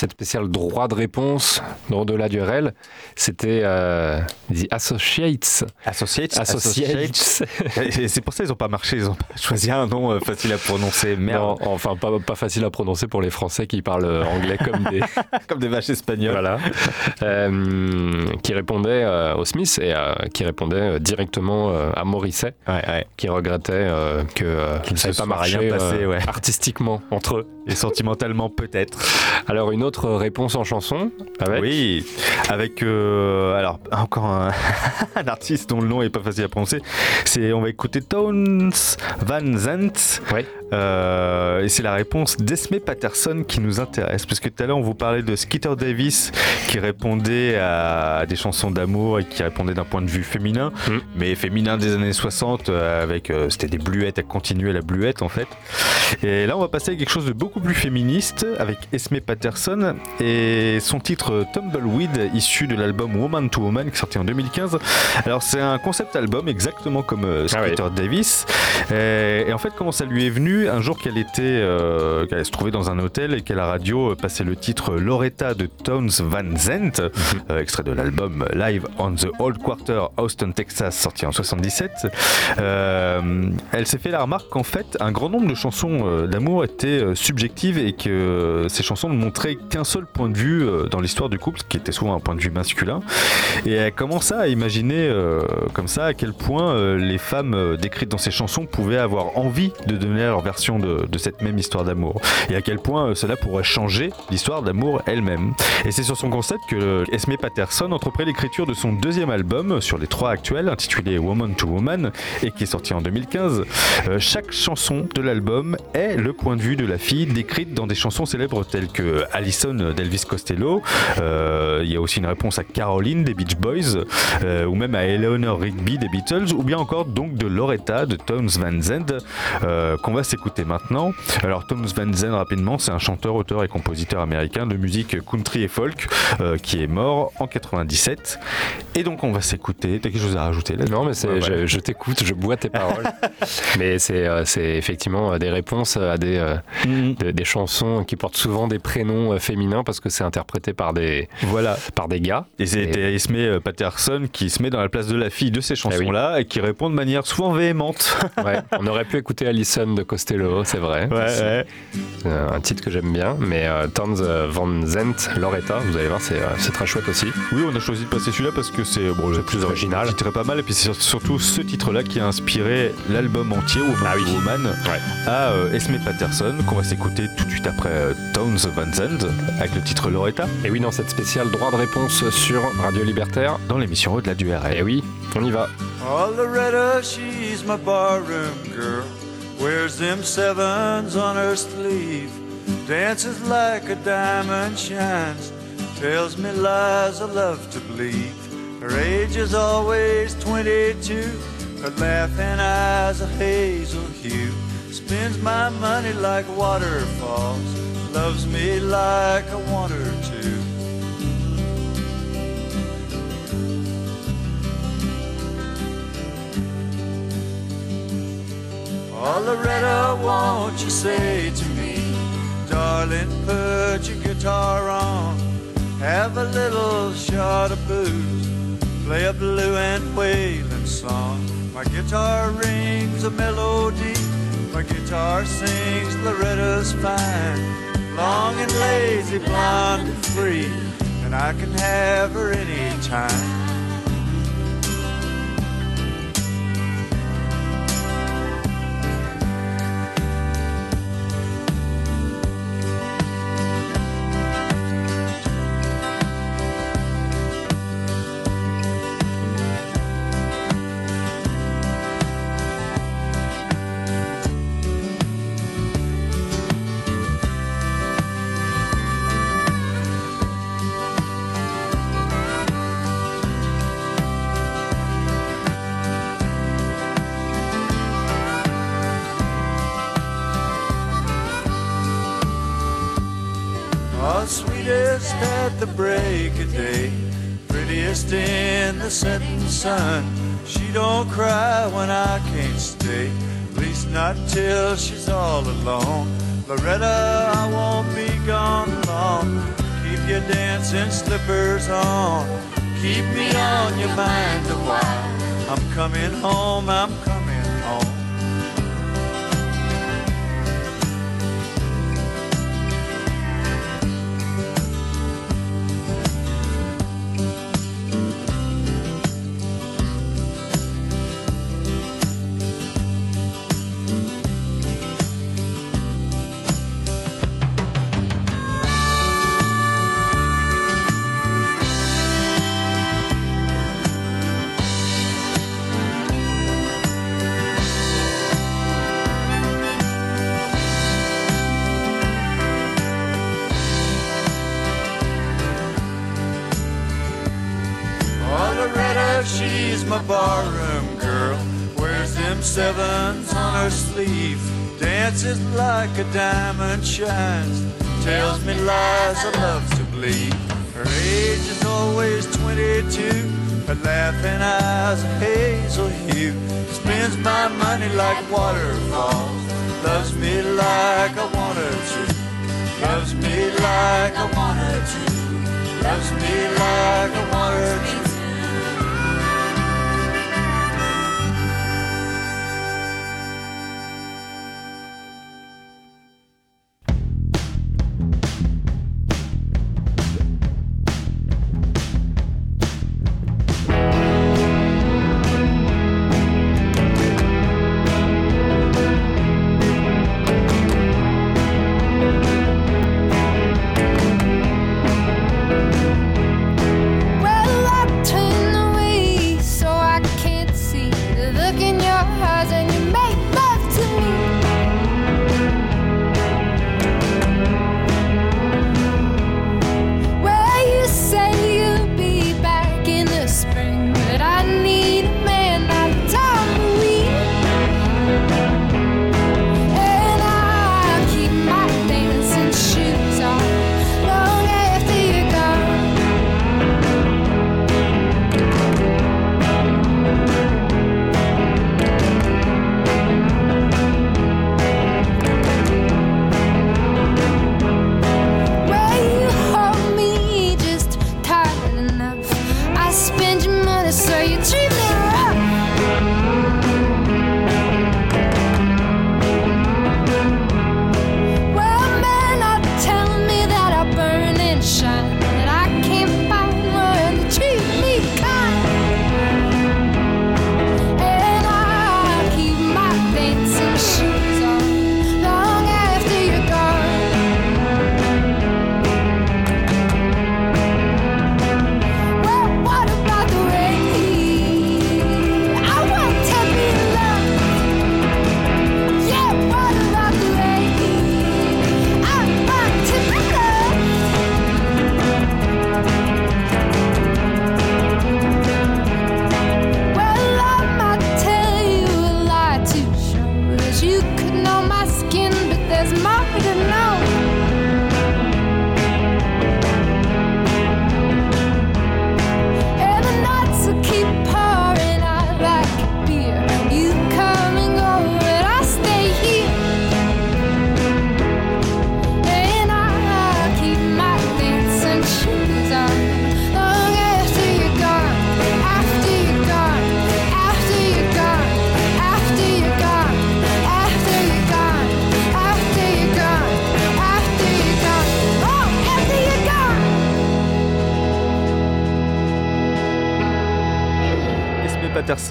Cette spéciale droit de réponse, au-delà du RL, c'était euh, The Associates. Associates. Associates. C'est pour ça qu'ils n'ont pas marché, ils ont pas choisi un nom euh, facile à prononcer. Merde. Non, enfin, pas, pas facile à prononcer pour les Français qui parlent euh, anglais comme des, Comme des vaches espagnoles. voilà, Euh, qui répondait euh, au Smith et qui répondait directement à Morisset, Ouais, ouais. qui regrettait que Qu'il ça ne n'ait pas marché rien passé, ouais. artistiquement entre eux. Et sentimentalement peut-être. Alors une autre réponse en chanson avec Oui, avec euh, alors encore un, un artiste dont le nom est pas facile à prononcer. C'est on va écouter Tones Van Zandt. Ouais. Euh, et c'est la réponse d'Esme Patterson qui nous intéresse parce que tout à l'heure on vous parlait de Skeeter Davis qui répondait à des chansons d'amour et qui répondait d'un point de vue féminin, Mm. mais féminin des années 60 euh, avec euh, c'était des bluettes à continuer la bluette en fait. Et là on va passer à quelque chose de beaucoup plus féministe avec Esme Patterson et son titre Tumbleweed issu de l'album Woman to Woman qui est sorti en 2015. Alors c'est un concept album exactement comme euh, Ah Skeeter Davis. Et, et en fait comment ça lui est venu? Un jour qu'elle était euh, qu'elle se trouvait dans un hôtel et qu'à la radio euh, passait le titre Loretta de Tones Van Zandt euh, extrait de l'album Live on the Old Quarter Austin Texas sorti en 77 Euh, elle s'est fait la remarque qu'en fait un grand nombre de chansons euh, d'amour étaient euh, subjectives et que euh, ces chansons montraient qu'un seul point de vue euh, dans l'histoire du couple qui était souvent un point de vue masculin et elle commença à imaginer euh, comme ça à quel point euh, les femmes décrites dans ces chansons pouvaient avoir envie de donner leur version de, cette même histoire d'amour et à quel point cela pourrait changer l'histoire d'amour elle-même. Et c'est sur son concept que Esme Patterson entreprit l'écriture de son deuxième album sur les trois actuels intitulé Woman to Woman et qui est sorti en 2015. Euh, chaque chanson de l'album est le point de vue de la fille décrite dans des chansons célèbres telles que D'Elvis Costello. Euh, il y a aussi une réponse à Caroline des Beach Boys euh, ou même à Eleanor Rigby des Beatles ou bien encore donc de Loretta de Toms Van Zandt euh, qu'on va s'écouter maintenant. Alors Toms Van Zandt rapidement c'est un chanteur, auteur et compositeur américain de musique country et folk qui est mort en 97 et donc on va s'écouter. T'as quelque chose à rajouter là? Non, mais c'est, Ouais, je, je t'écoute, je bois tes paroles. mais c'est, euh, c'est effectivement des réponses à des, euh, Mhm. de- des chansons qui portent souvent des prénoms euh, féminins parce que c'est interprété par des, Voilà. par des gars. Et c'était Esme euh, Patterson qui se met dans la place de la fille de ces chansons-là et qui répond de manière souvent véhémente. Ouais, on aurait pu écouter Allison de Costello, c'est vrai. Ouais, C'est- ouais. c'est un titre que j'aime bien, mais euh, Towns euh, Van Zandt, Loretta, vous allez voir, c'est, euh, c'est très chouette aussi. Oui, on a choisi de passer celui-là parce que c'est bon, le plus original. Le titre pas mal et puis c'est sur- surtout ce titre-là qui a inspiré l'album entier Woman Ah oui. Woman à euh, Esme Patterson qu'on va s'écouter tout de suite après euh, Towns Van Zandt avec le titre Loretta Et oui, dans cette spéciale droit de réponse sur Radio Libertaire, dans l'émission Au-delà du RL. et oui, on y va. Oh, Loretta, she's my barroom girl. Wears them sevens on her sleeve. Dances like a diamond shines. Tells me lies I love to believe. Her age is always 22. Her laughing eyes a hazel hue. Spends my money like waterfalls. Loves me like I want her to. Oh, Loretta, won't you say to me, darling, put your guitar on, have a little shot of booze, play a blue and wailing song. My guitar rings a melody, my guitar sings Loretta's fine, long and lazy, blonde and free, and I can have her anytime. Oh, the break of day, prettiest in the setting sun. She don't cry when I can't stay, at least not till she's all alone. Loretta, I won't be gone long. Keep your dancing slippers on. Keep me on your mind a while. I'm coming home, I'm coming. water.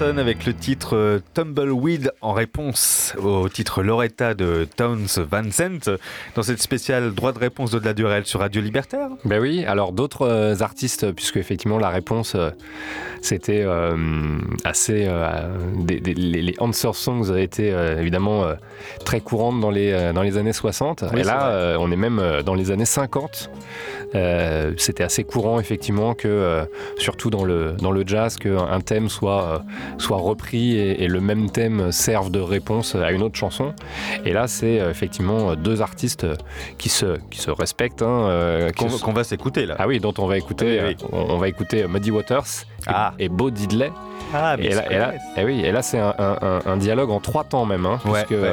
Avec le titre euh, Tumbleweed en réponse au titre Loretta de Towns Vincent dans cette spéciale droit de réponse de la Durel sur Radio Libertaire. Ben oui, alors d'autres euh, artistes, puisque effectivement la réponse euh, c'était assez. Les, answer songs étaient euh, évidemment très courantes dans les, dans les années 60 oui, et là on est même dans les années 50. c'était assez courant effectivement que, surtout dans le, dans le jazz, qu'un thème soit soit repris et, et le même thème serve de réponse à une autre chanson. Et là, c'est euh, effectivement deux artistes qui se, qui se respectent. hein, euh, Qu'on va s'écouter là. Ah oui, dont on va écouter, Ah oui, euh, on, on va écouter Muddy Waters et, et Bo Diddley. Ah, mais et, là, et là- connaissent. eh oui, et là, c'est un, un- dialogue en trois temps même, hein, Ouais, puisque ouais.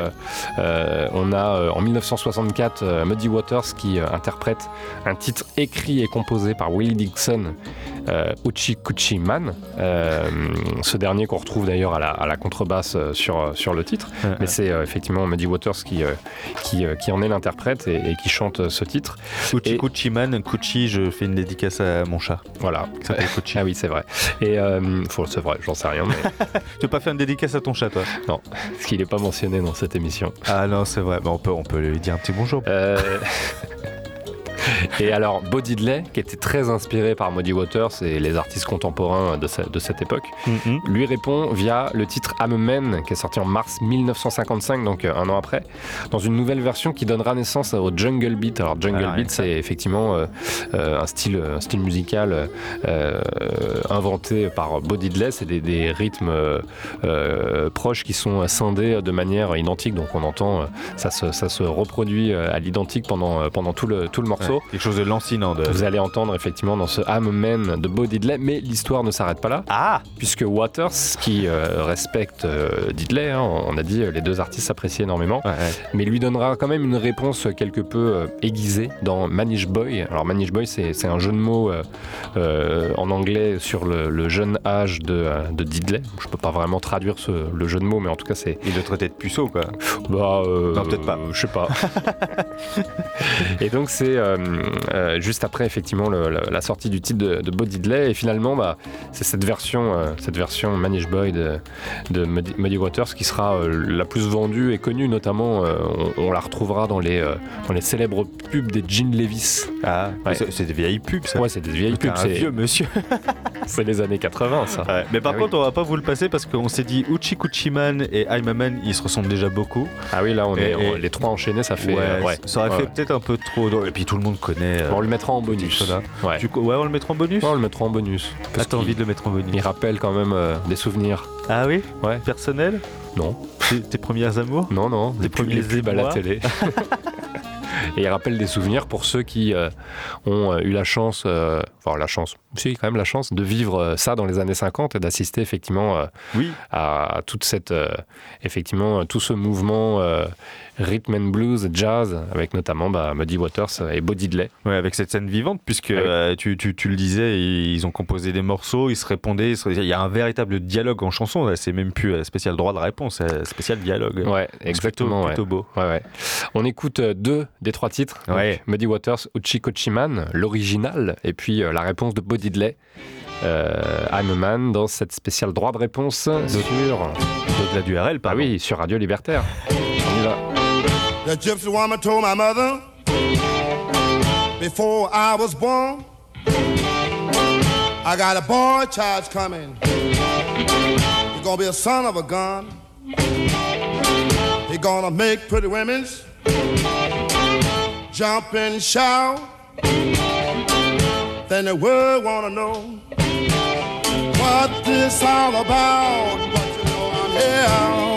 euh, on a euh, en 1964 euh, Muddy Waters qui interprète un titre écrit et composé par Willie Dixon, Uchi Kuchi Man. Ce dernier qu'on retrouve d'ailleurs à la, à la contrebasse euh, sur, euh, sur le titre, Ouais, mais ouais. c'est euh, effectivement Muddy Waters qui, euh, qui, euh, qui en est l'interprète et, et qui chante ce titre. Kuchi Kuchi Man, Kuchi, je fais une dédicace à mon chat. Voilà. Kuchi. Ah oui, c'est vrai. Et faut- c'est vrai, j'en sais rien, mais Tu veux pas faire une dédicace à ton chat, toi? Non, parce qu'il n'est pas mentionné dans cette émission. Ah non, c'est vrai. Bah, on, peut, on peut lui dire un petit bonjour. Et alors, Bo Diddley, qui était très inspiré par Muddy Waters et les artistes contemporains de, ce- de cette époque, Mhm. lui répond via le titre I'm a Man, qui est sorti en mars 1955, donc euh, un an après, dans une nouvelle version qui donnera naissance au Jungle Beat. Alors, Jungle Ah, Beat, c'est effectivement euh, euh, un, style, un style musical euh, inventé par Bo Diddley. C'est des, des rythmes proches qui sont scindés de manière identique, donc on entend, ça se, ça se reproduit à l'identique pendant, pendant tout, le, tout le morceau. Ouais, quelque chose de lancinant. De... Vous allez entendre effectivement dans ce I'm a Man de Bo Diddley, mais l'histoire ne s'arrête pas là. Ah Puisque Waters, qui euh, respecte euh, Diddley, hein, on a dit euh, les deux artistes s'apprécient énormément, mais lui donnera quand même une réponse quelque peu euh, aiguisée dans Manish Boy. Alors Manish Boy, c'est c'est un jeu de mots euh, euh, en anglais sur le, le jeune âge de, euh, de Diddley. Je peux pas vraiment traduire ce- le jeu de mots, mais en tout cas c'est... Il le traitait de puceau, quoi. Bah, euh, Non, peut-être pas. Je sais pas. et donc c'est euh, euh, juste après effectivement le- la, la sortie du titre de, de Bo Diddley et finalement bah, c'est cette version euh, cette version Manish Boy de, de Muddy, Waters qui sera euh, la plus vendue et connue notamment euh, on, on la retrouvera dans les euh, dans les célèbres pubs des Jean Levis. Ah, Ouais. c'est des vieilles pubs, ça. Ouais, c'est des vieilles pubs. C'est vieux monsieur. c'est les années 80 ça. Ouais, Mais par Ah oui. contre, on va pas vous le passer parce qu'on s'est dit Uchi Kuchi Man et I'm a Man, ils se ressemblent déjà beaucoup. Ah oui là on Et- est on- et- les trois enchaînés ça fait ouais, euh, ça aurait fait peut-être un peu trop. Et puis tout le monde connaît. euh, on le mettra en bonus. Ouais. Du coup, ouais, on le mettra en bonus. Ouais, on le mettra en bonus. Ah, t'as envie de le mettre en bonus Il rappelle quand même euh, des souvenirs. Ah oui Ouais. Personnel Non. Tes, tes premières amours Non, non, Tes les premiers pubs à la télé. Et il rappelle des souvenirs pour ceux qui euh, ont eu la chance, euh, enfin la chance, si quand même la chance de vivre ça dans les années 50 et d'assister effectivement euh, Oui. à, toute cette, effectivement, tout ce mouvement rhythm and blues, jazz, avec notamment bah, Muddy Waters et Bo Diddley. Ouais, avec cette scène vivante, puisque Ah oui. euh, tu, tu, tu le disais, ils ont composé des morceaux, ils se répondaient, ils se- il y a un véritable dialogue en chanson, c'est même plus euh, spécial droit de réponse, c'est spécial dialogue. Ouais, exactement. plutôt- ouais. plutôt beau. Ouais, ouais. On écoute euh, deux des trois titres. Donc. Muddy Waters, Uchi Kochiman, l'original, et puis euh, la réponse de Bo Diddley, euh, I'm a Man, dans cette spéciale droit de réponse sur... Au-delà du RL, Ah oui, sur Radio Libertaire. On y va. The gypsy woman told my mother before I was born, I got a boy child coming. He's gonna be a son of a gun. He's gonna make pretty women's jump and shout. Then the world wanna know what this all about. But you know I'm here.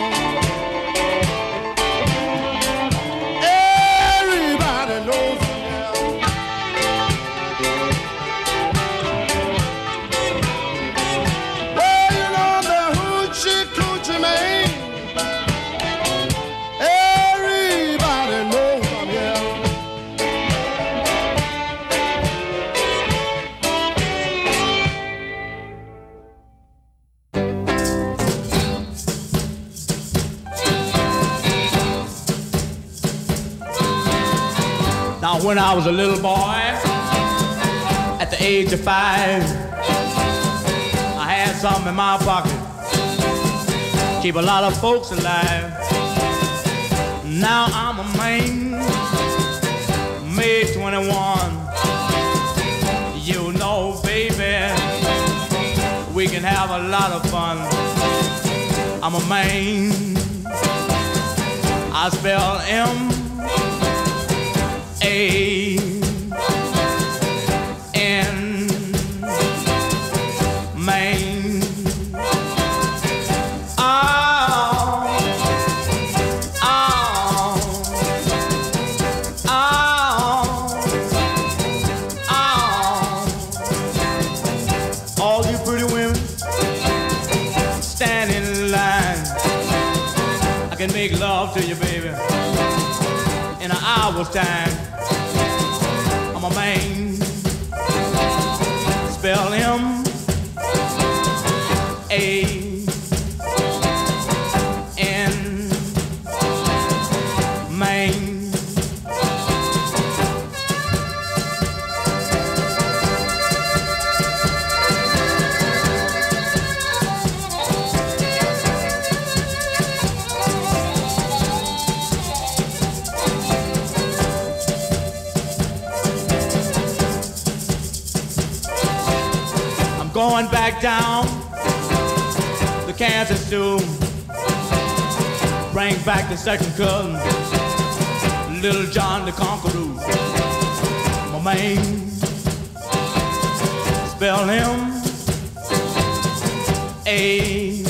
When I was a little boy, at the age of five, I had something in my pocket. Keep a lot of folks alive. Now I'm a man, May 21. You know, baby, we can have a lot of fun. I'm a man. I spell M A N Maine. Oh, oh, oh. All you pretty women stand in line. I can make love to you, baby, in an hour's time. I'm a man. Down to Kansas soon. Bring back the second cousin, Little John the Conqueror. My man, spell him A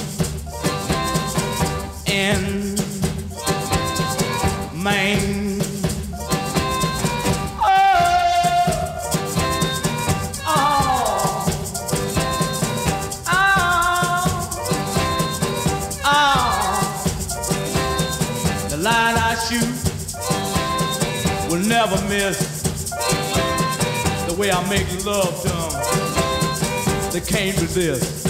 I make love to them, they can't resist.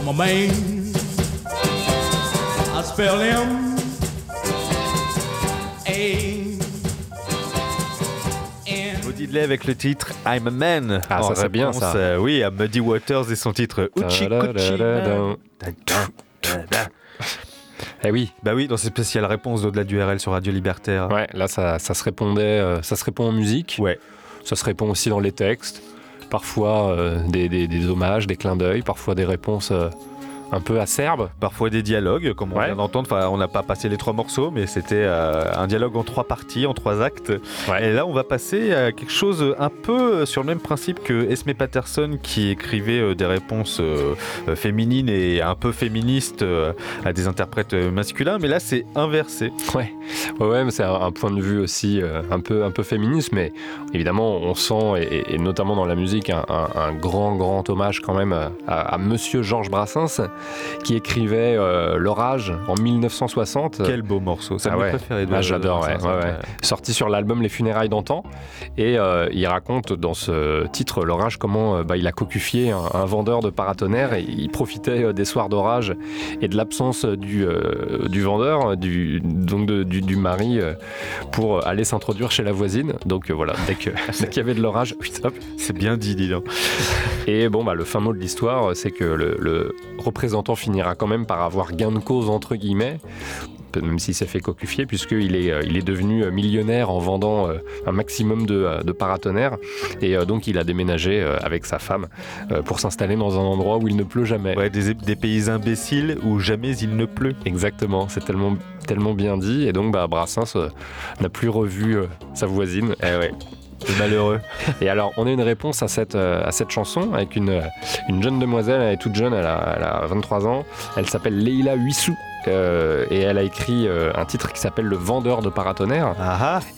I'm a man. I spell him A Diddley avec le titre I'm a Man. Ah, ça, c'est bien, réponse, ça. euh, oui, à Muddy Waters et son titre Uchi. Eh oui. Bah oui, dans ces spéciales réponses d'au-delà du RL sur Radio Libertaire. Ouais, là ça, ça se répondait, euh, ça se répond en musique. Ouais. Ça se répond aussi dans les textes. Parfois euh, des, hommages, des clins d'œil, parfois des réponses euh, un peu acerbes. Parfois des dialogues, comme on Ouais. vient d'entendre. Enfin, on n'a pas passé les trois morceaux, mais c'était euh, un dialogue en trois parties, en trois actes. Et là, on va passer à quelque chose un peu sur le même principe que Esme Patterson, qui écrivait euh, des réponses euh, euh, féminines et un peu féministes euh, à des interprètes euh, masculins. Mais là, c'est inversé. Ouais, ouais, ouais, mais c'est un, un point de vue aussi euh, un, peu, un peu féministe, mais évidemment, on sent, et, et notamment dans la musique, un, un- un grand, grand hommage quand même à, à Monsieur Georges Brassens, qui écrivait euh, L'orage en 1960. Quel beau morceau. C'est Ah ouais. préférés de Ah, J'adore, ouais. Sorti sur l'album Les funérailles d'antan. Et euh, il raconte dans ce titre, L'orage, comment euh, bah, il a cocufié un, un vendeur de paratonnerre et il profitait euh, des soirs d'orage et de l'absence du, euh, du vendeur, du, donc de- du, du mari, pour aller s'introduire chez la voisine. Donc voilà, dès qu'il y avait de l'orage. C'est bien dit, dis donc. Et bon, bah, le fin mot de l'histoire, c'est que le, le représentant finira quand même par avoir gain de cause, entre guillemets, même s'il s'est fait cocufier, puisqu'il est, euh, il est devenu euh, millionnaire en vendant euh, un maximum de, de paratonnerres. Et donc, il a déménagé avec sa femme pour s'installer dans un endroit où il ne pleut jamais. Ouais, des, des pays imbéciles où jamais il ne pleut. Exactement, c'est tellement, tellement bien dit. Et donc, bah, Brassens n'a plus revu sa voisine. Eh ouais. Malheureux. Et alors, on a une réponse à cette, euh, à cette chanson avec une, euh, une jeune demoiselle, elle est toute jeune, elle a, elle a 23 ans, elle s'appelle Leila Huissou. euh, et elle a écrit euh, un titre qui s'appelle Le vendeur de paratonnerres.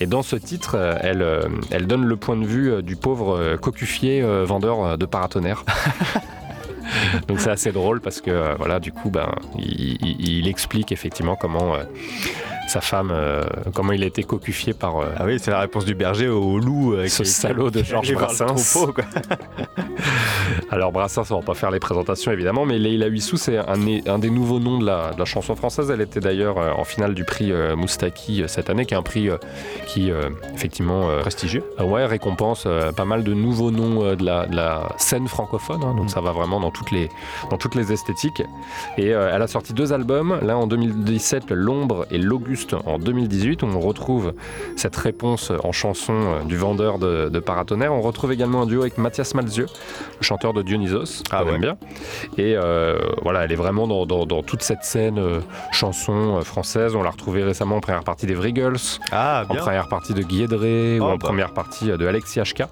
Et dans ce titre, elle, elle donne le point de vue du pauvre cocufier euh, vendeur de paratonnerres. Donc c'est assez drôle parce que voilà, du coup, ben, il, il- il explique effectivement comment sa femme, euh, comment il a été cocufié par. ah oui, c'est la réponse du berger au loup. euh, ce qui- salaud de Georges Brassens. troupeau, quoi. Alors Brassens, on va pas faire les présentations évidemment, mais Leila Huissou, c'est un, un des nouveaux noms de la, de la chanson française. Elle était d'ailleurs euh, en finale du prix euh, Moustaki euh, cette année, qui est un prix euh, qui euh, effectivement euh, prestigieux. ouais, récompense euh, pas mal de nouveaux noms euh, de, la, de la scène francophone. hein, donc ça va vraiment dans toutes les dans toutes les esthétiques. Et euh, elle a sorti deux albums, l'un en 2017, L'ombre et l'Auguste en 2018, où on retrouve cette réponse en chanson euh, du vendeur de, de paratonnerres. On retrouve également un duo avec Mathias Malzieu, le chanteur de Dionysos, Ah qu'on aime ouais. bien. Et euh, voilà, elle est vraiment dans, dans- dans toute cette scène euh, chanson française. On l'a retrouvée récemment en première partie des Vrigels, Ah, en première partie de Guy Edré, ou Oh, en bah. première partie de Alexis HK.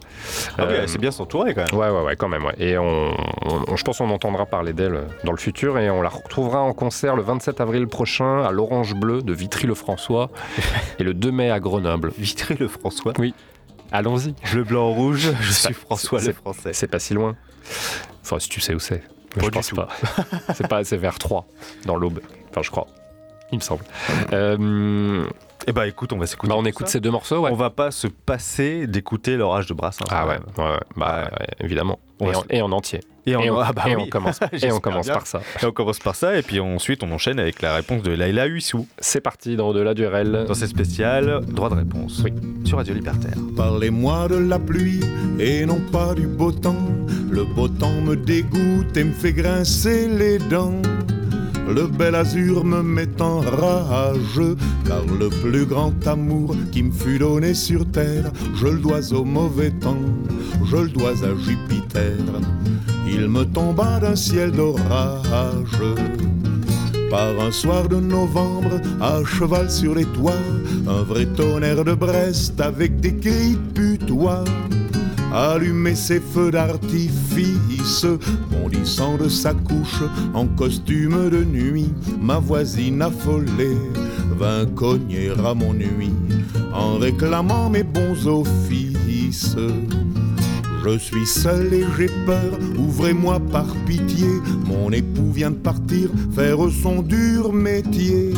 Ah oui, c'est bien s'entourer quand même. Ouais, ouais, ouais, quand même. ouais. Et on, on- je pense qu'on entendra parler d'elle dans le futur et on la retrouvera en concert le 27 avril prochain à l'Orange Bleu de Vitry-le-François et le 2 mai à Grenoble. Vitry-le-François Oui. Allons-y. Le blanc rouge, je suis pas- François c'est- le Français. C'est pas si loin. Enfin, si tu sais où c'est. Je pense tout. pas. c'est pas, c'est vers 3 dans l'Aube. Enfin, je crois. Il me semble. Euh, Eh bah écoute, on va s'écouter. bah, on écoute ça. ces deux morceaux, ouais. On va pas se passer d'écouter l'orage de Brassens. Ah quand ouais, ouais, ouais. bah ouais, évidemment. On et, en, se- et en entier. Et, en- on, ah bah et oui. on commence, et on commence bien. par ça. Et on commence par ça, et puis ensuite on enchaîne avec la réponse de Laila Huissou. C'est parti dans Au-delà du RL. Dans cette spéciale, droit de réponse. Oui. Sur Radio Libertaire. Parlez-moi de la pluie et non pas du beau temps. Le beau temps me dégoûte et me fait grincer les dents. Le bel azur me met en rage, car le plus grand amour qui me fut donné sur terre, je le dois au mauvais temps, je le dois à Jupiter. Il me tomba d'un ciel d'orage. Par un soir de novembre, à cheval sur les toits, un vrai tonnerre de Brest avec des cris putois. Allumer ses feux d'artifice, bondissant de sa couche en costume de nuit, ma voisine affolée vint cogner à mon nuit en réclamant mes bons offices. Je suis seul et j'ai peur, ouvrez-moi par pitié. Mon époux vient de partir faire son dur métier.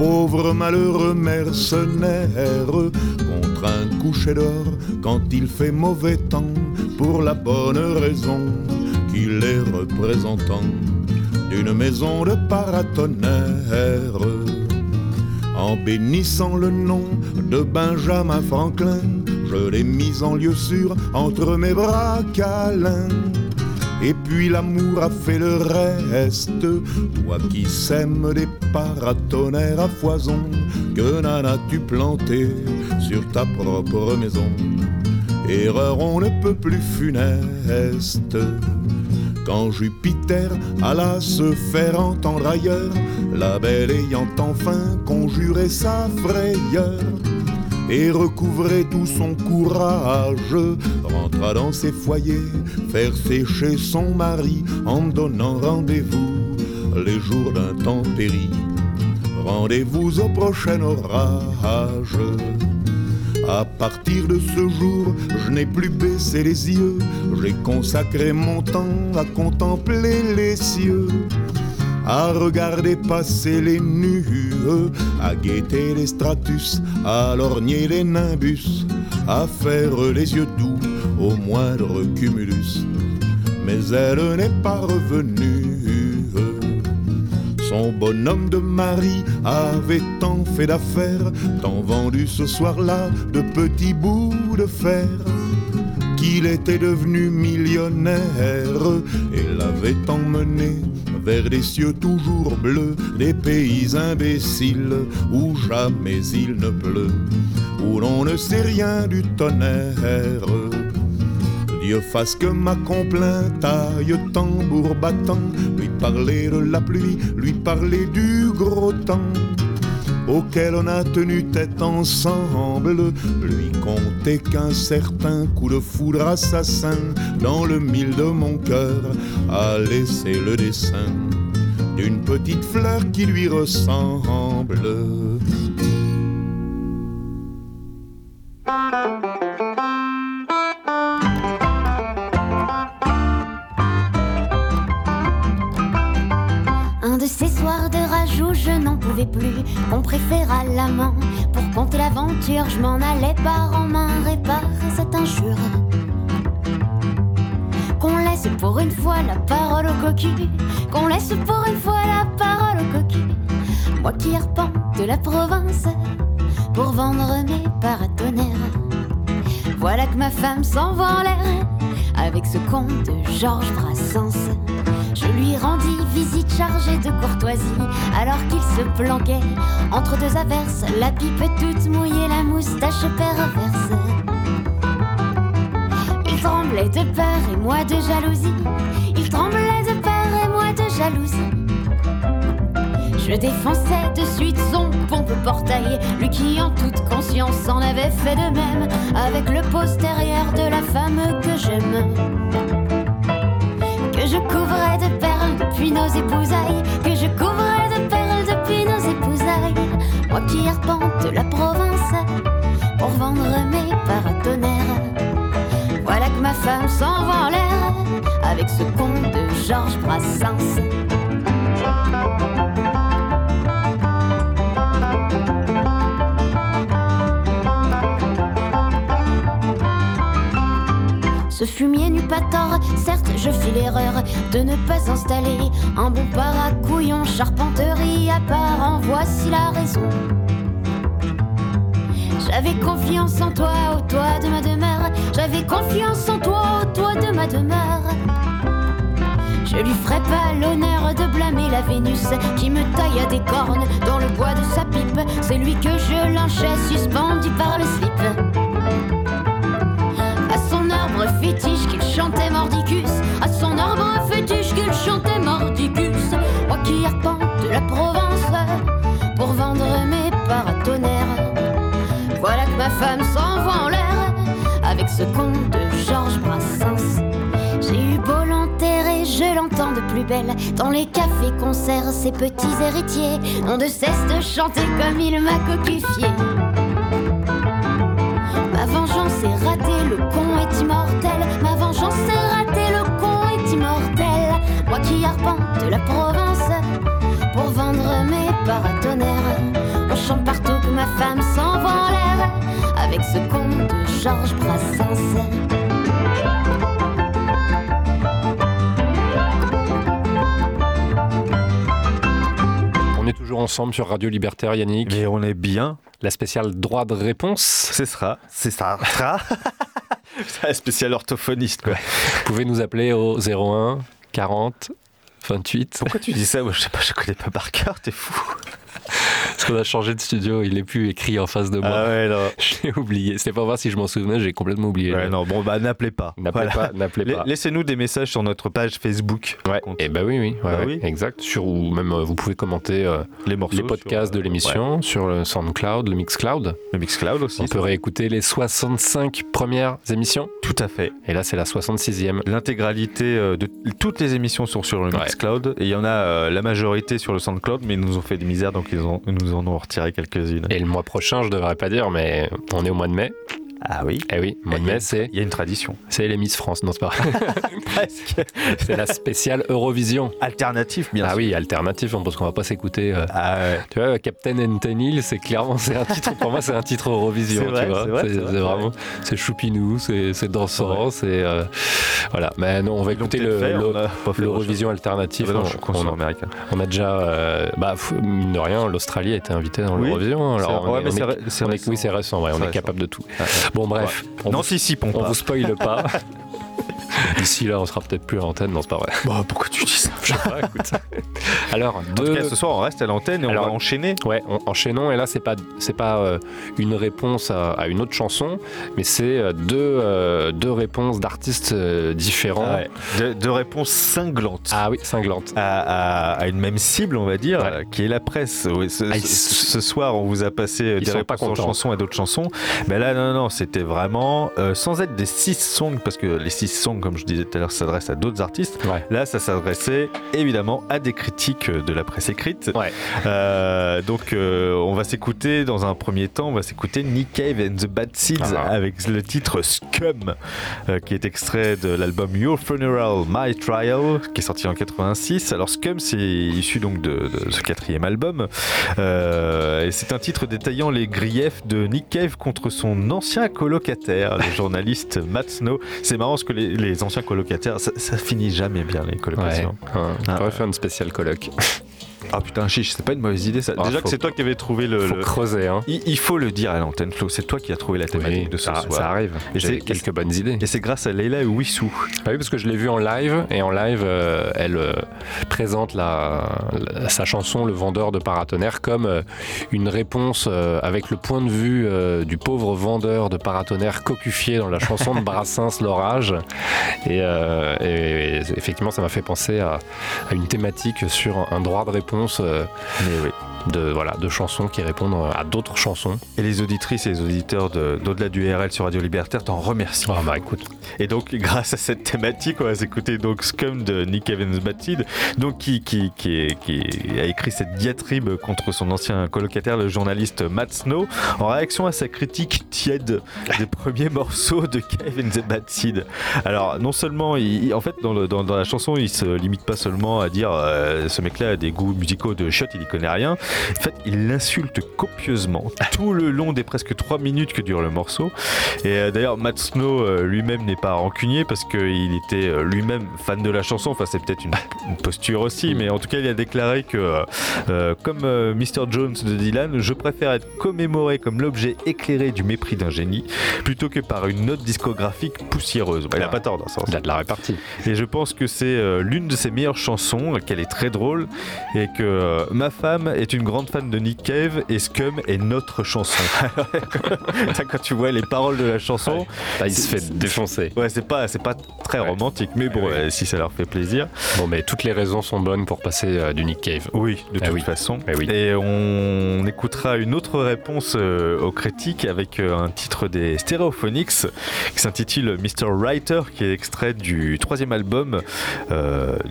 Pauvre malheureux mercenaire, contraint de coucher dehors quand il fait mauvais temps, pour la bonne raison qu'il est représentant d'une maison de paratonnerre. En bénissant le nom de Benjamin Franklin, je l'ai mis en lieu sûr entre mes bras câlins. Puis l'amour a fait le reste. Toi qui sèmes des paratonnerres à foison, que n'en as-tu planté sur ta propre maison Erreur, on ne peut plus funeste. Quand Jupiter alla se faire entendre ailleurs, la belle ayant enfin conjuré sa frayeur et recouvrait tout son courage, rentra dans ses foyers, faire sécher son mari en donnant rendez-vous les jours d'intempérie. Rendez-vous au prochain orage. À partir de ce jour, je n'ai plus baissé les yeux, j'ai consacré mon temps à contempler les cieux, à regarder passer les nues, à guetter les stratus, à lorgner les nimbus, à faire les yeux doux au moindre cumulus. Mais elle n'est pas revenue. Son bonhomme de mari avait tant fait d'affaires, tant vendu ce soir-là de petits bouts de fer, qu'il était devenu millionnaire et l'avait emmené vers des cieux toujours bleus, des pays imbéciles où jamais il ne pleut, où l'on ne sait rien du tonnerre. Dieu fasse que ma complainte aille tambour battant, lui parler de la pluie, lui parler du gros temps auquel on a tenu tête ensemble, lui compter qu'un certain coup de foudre assassin dans le mille de mon cœur a laissé le dessin d'une petite fleur qui lui ressemble. Je m'en allais par en main réparer cette injure. Qu'on laisse pour une fois la parole au cocu, qu'on laisse pour une fois la parole au cocu. Moi qui repens de la province pour vendre mes paratonnerres. Voilà que ma femme s'en va en l'air avec ce conte de Georges Brassens. Je lui rendis visite chargée de courtoisie alors qu'il se planquait entre deux averses, la pipe toute mouillée, la moustache perverse. Il tremblait de peur et moi de jalousie. Il tremblait de peur et moi de jalousie. Je défonçais de suite son pompe portail, lui qui en toute conscience en avait fait de même avec le postérieur de la femme que j'aime. Je couvrais de perles depuis nos épousailles, que je couvrais de perles depuis nos épousailles. Moi qui arpente la province pour vendre mes paratonnerres. Voilà que ma femme s'en va en l'air avec ce conte de Georges Brassens. Ce fumier n'eut pas tort, certes je fis l'erreur de ne pas installer un bon paracouillon charpenterie à part, en voici la raison. J'avais confiance en toi, au toit de ma demeure, j'avais confiance en toi, au toit de ma demeure. Je lui ferai pas l'honneur de blâmer la Vénus qui me tailla des cornes dans le bois de sa pipe. C'est lui que je lynchais suspendu par le slip. Fétiche qu'il chantait mordicus, à son arbre fétiche qu'il chantait mordicus. Moi qui arpente la Provence pour vendre mes paratonnerres. Voilà que ma femme s'envoie en l'air avec ce conte de Georges Brassens. J'ai eu beau l'enterrer, je l'entends de plus belle dans les cafés concerts. Ces petits héritiers n'ont de cesse de chanter comme il m'a coquifié. Ma vengeance est ratée, le con est immortel. Ma vengeance est ratée, le con est immortel. Moi qui arpente la Provence pour vendre mes paratonnerres. On chante partout que ma femme s'en va en l'air avec ce conte de Georges Brassens. On est toujours ensemble sur Radio Libertaire, Yannick. Et on est bien. La spéciale droit de réponse. C'est ça, c'est ça. C'est un spécial orthophoniste, quoi. Vous pouvez nous appeler au 01 40 28. Pourquoi tu dis ça? Moi, je sais pas, je connais pas par cœur, t'es fou. Parce qu'on a changé de studio, il est plus écrit en face de moi. Ah ouais, non. J'ai oublié. C'était pour voir si je m'en souvenais, j'ai complètement oublié. Ouais, non, bon, bah, n'appelez pas. N'appelez pas, n'appelez pas. Laissez-nous des messages sur notre page Facebook. Ouais, et bah oui, oui, ouais, Bah ouais, oui. exact. Sur, ou même euh, vous pouvez commenter euh, Les morceaux. les podcasts sur, de l'émission sur le SoundCloud, le Mixcloud. Le Mixcloud aussi. On peut réécouter les 65 premières émissions. Tout à fait. Et là, c'est la 66e. L'intégralité euh, de toutes les émissions sont sur le. Mixcloud et il y en a euh, la majorité sur le SoundCloud, mais ils nous ont fait des misères donc ils, ont, nous en ont retiré quelques-unes. Et le mois prochain, je devrais pas dire, mais on est au mois de mai. Ah oui Eh oui, mois de mai, c'est Il y a une tradition. c'est les Miss France. Non, c'est pas. Presque. c'est la spéciale Eurovision. Alternatif, bien Ah sûr. oui, alternatif, hein, parce qu'on va pas s'écouter. euh, Ah ouais. Tu vois, Captain Antenil, c'est clairement c'est un titre. Pour moi, c'est un titre Eurovision. C'est vrai, tu vois. c'est vrai, C'est vrai, c'est vraiment, c'est choupinou, c'est c'est dansant, c'est euh, voilà. Mais non, on va écouter peut-être le- fait, le- on a pas fait l'Eurovision alternative. Ah bah non, on, je suis on américain. on a déjà, euh, bah, f- mine de rien, l'Australie a été invitée dans Oui, l'Eurovision. Alors, on est- on est- on est- oui, c'est récent. ouais, on est récent. capable de tout. Ah, Bon, bref, ouais. on vous- N'anticipons on pas. vous spoile pas. D'ici là, on sera peut-être plus à l'antenne, non, c'est pas vrai. Bah, pourquoi tu dis ça? Je sais pas, écoute. Alors, En tout deux- cas, ce soir, on reste à l'antenne et on va enchaîner. Ouais, en- enchaînons. Et là, c'est pas c'est pas euh, une réponse à, à une autre chanson, mais c'est euh, deux euh, deux réponses d'artistes euh, différents. Ah ouais. De, de réponses cinglantes. Ah oui, cinglantes. À, à- à une même cible, on va dire, qui est la presse. Oui, ce, Ah, ce- ce soir, on vous a passé des réponses en chansons et d'autres chansons. Mais là, non, non, c'était vraiment euh, sans être des six songs, parce que les six songs, comme je disais tout à l'heure, s'adressent à d'autres artistes. Là, ça s'adressait évidemment à des critiques de la presse écrite. Euh, donc, euh, on va s'écouter dans un premier temps, on va s'écouter Nick Cave and the Bad Seeds Ah. avec le titre Scum, euh, qui est extrait de l'album Your Funeral, My Trial, qui est sorti en 86. Alors, Scum, c'est issu donc de, de ce quatrième album. Et c'est un titre détaillant les griefs de Nick Cave contre son ancien colocataire, le journaliste Matt Snow. C'est marrant parce que les, les anciens colocataires, ça, ça finit jamais bien les colocations. ouais. Ah. On pourrait faire une spéciale colloque. Ah putain, chiche, c'est pas une mauvaise idée ça. Ah, Déjà que c'est toi qui avais trouvé le. faut le- creuser, hein. Il, il faut le dire à l'antenne, Flo, c'est toi qui as trouvé la thématique de ce ça, soir. ça arrive. Et J'ai c'est quelques bonnes idées. Et c'est grâce à Leila Wissou. Ah oui, parce que je l'ai vue en live, et en live, euh, elle euh, présente la, la- sa chanson Le vendeur de paratonnerres comme euh, une réponse avec le point de vue du pauvre vendeur de paratonnerres cocufié dans la chanson de Brassens L'Orage. Et, et- et effectivement, ça m'a fait penser à, à une thématique sur un droit de réponse euh, de, voilà, de chansons qui répondent à d'autres chansons. Et les auditrices et les auditeurs de- d'au-delà du RL sur Radio Libertaire t'en remercient. Ah bah écoute. Et donc, grâce à cette thématique, on va s'écouter donc Scum de Nick Evans Batid, donc qui, qui, qui, qui a écrit cette diatribe contre son ancien colocataire, le journaliste Matt Snow, en réaction à sa critique tiède des premiers morceaux de Kevin Seed. Alors, non seulement, il- en fait, dans, le- dans- dans la chanson, il se limite pas seulement à dire euh, ce mec-là a des goûts musicaux de shot, il y connaît rien. En fait, il l'insulte copieusement tout le long des presque 3 minutes que dure le morceau. Et euh, d'ailleurs, Matt Snow euh, lui-même n'est pas rancunier parce qu'il était euh, lui-même fan de la chanson. Enfin, c'est peut-être une, une posture aussi, mais en tout cas, il a déclaré que, euh, comme euh, Mr. Jones de Dylan, je préfère être commémoré comme l'objet éclairé du mépris d'un génie plutôt que par une note discographique poussiéreuse. Bah, il a pas tort dans ça. Il a de la répartie. Et je pense que c'est euh, l'une de ses meilleures chansons, qu'elle est très drôle, et que ma femme est une grande fan de Nick Cave et Scum est notre chanson. Ça, Quand tu vois les paroles de la chanson, il se fait défoncer. Ouais, c'est pas, c'est pas très romantique, mais bon, euh, si ça leur fait plaisir. Bon, mais toutes les raisons sont bonnes pour passer euh, du Nick Cave. Oui, de Ah toute oui. façon. Eh oui. Et on écoutera une autre réponse euh, aux critiques avec euh, un titre des Stereophonics qui s'intitule Mr. Writer, qui est extrait du troisième album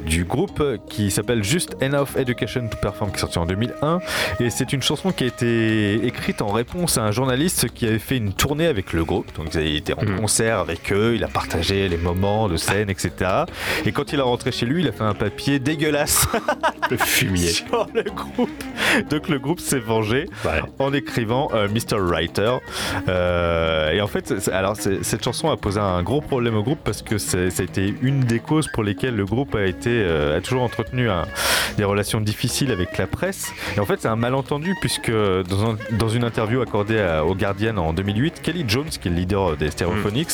du groupe qui s'appelle Just Enough Education to Perform, qui est sorti en 2001. Et c'est une chanson qui a été écrite en réponse à un journaliste qui avait fait une tournée avec le groupe. Donc il était en concert avec eux, il a partagé les moments de scène, etc. Et quand il est rentré chez lui, il a fait un papier dégueulasse. Le fumier. sur le groupe. Donc le groupe s'est vengé en écrivant euh, Mr. Writer. Euh, et en fait, alors cette chanson a posé un gros problème au groupe parce que ça a été une des causes pour lesquelles le groupe a été euh, a toujours entretenu un- des relations difficiles avec la presse. Et en fait, c'est un malentendu puisque dans, un- dans une interview accordée à- au Guardian en 2008, Kelly Jones, qui est le leader des Stereophonics,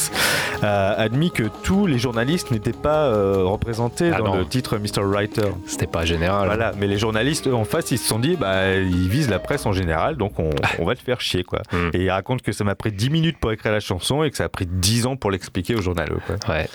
a admis que tous les journalistes n'étaient pas euh, représentés Ah dans non. le titre Mr. Writer. C'était pas général. Voilà, mais les journalistes eux, en face, ils se sont dit, bah, ils visent la presse en général, donc on, on va le faire chier, quoi. Hmm. Et il raconte que ça m'a pris 10 minutes pour écrire la chanson et que ça a pris 10 ans pour l'expliquer journalistes, quoi. Ouais.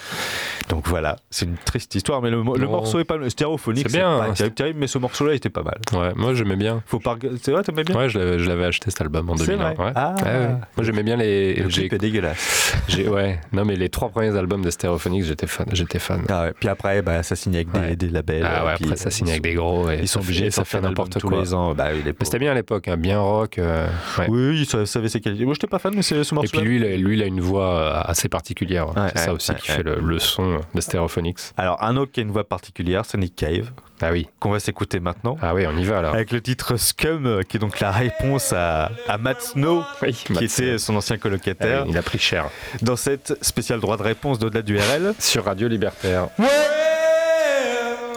Donc voilà, c'est une triste histoire, mais le, morceau est pas le stéréophonique, C'est bien, pas hein. terrible, terrible, mais ce morceau-là était pas mal. Ouais, moi j'aimais bien. Faut pas, c'est vrai, t'aimais bien Ouais, je l'avais, acheté cet album en C'est 2001. vrai ouais. Ah. Ouais, ouais. Moi j'aimais bien les. Le clip est dégueulasse. ouais, non mais les trois premiers albums de Stereophonics, j'étais fan. J'étais fan. Ah ouais. Puis après, bah, ça signe avec des, labels. Ah ouais, puis, après ça ils avec des gros. Et Ils sont obligés de sortir n'importe tous quoi. les ans. Bah oui, c'était bien à l'époque, hein, bien rock. euh. Oui, oui, ça, ça avait ses qualités. Moi, j'étais pas fan, mais c'est ce Et morceau. puis lui, il a, lui, il a une voix euh, assez particulière. C'est ça aussi qui fait le, le son de Stereophonics. Alors, un autre qui a une voix particulière, c'est Nick Cave, Ah oui. qu'on va s'écouter maintenant. Ah oui, on y va alors. Avec le titre Scum, qui est donc la réponse à, à Matt Snow, Oui, qui Matt était son ancien Ah colocataire, oui, il a pris cher. dans cette spéciale droit de réponse d'au-delà du RL. Sur Radio Libertaire. Well,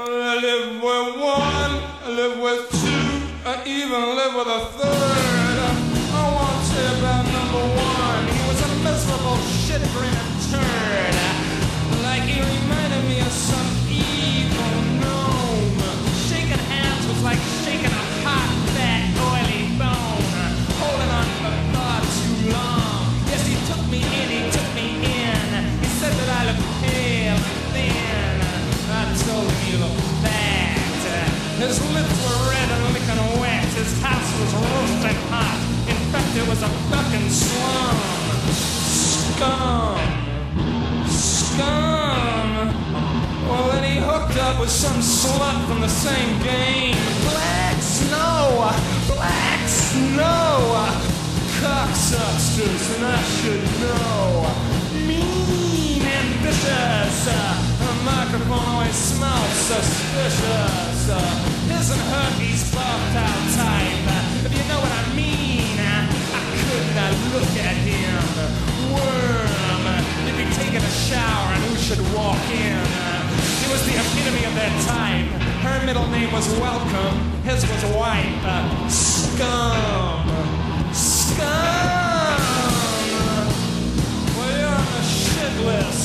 I live with one, I live with two, I even live with a third. His lips were red and licking wet. His house was roasting hot. In fact, it was a fucking slum. Scum. Scum. Well, then he hooked up with some slut from the same game. Black snow. Black snow. Cock Cocksucks, and I should know. Me and vicious, a microphone always smells suspicious. Isn't her he's buffed out type? If you know what I mean, I could not look at him. Worm, if he taking a shower and who should walk in? She was the epitome of that type. Her middle name was Welcome, his was Wipe. Scum. Scum. Well, you're on the shit list.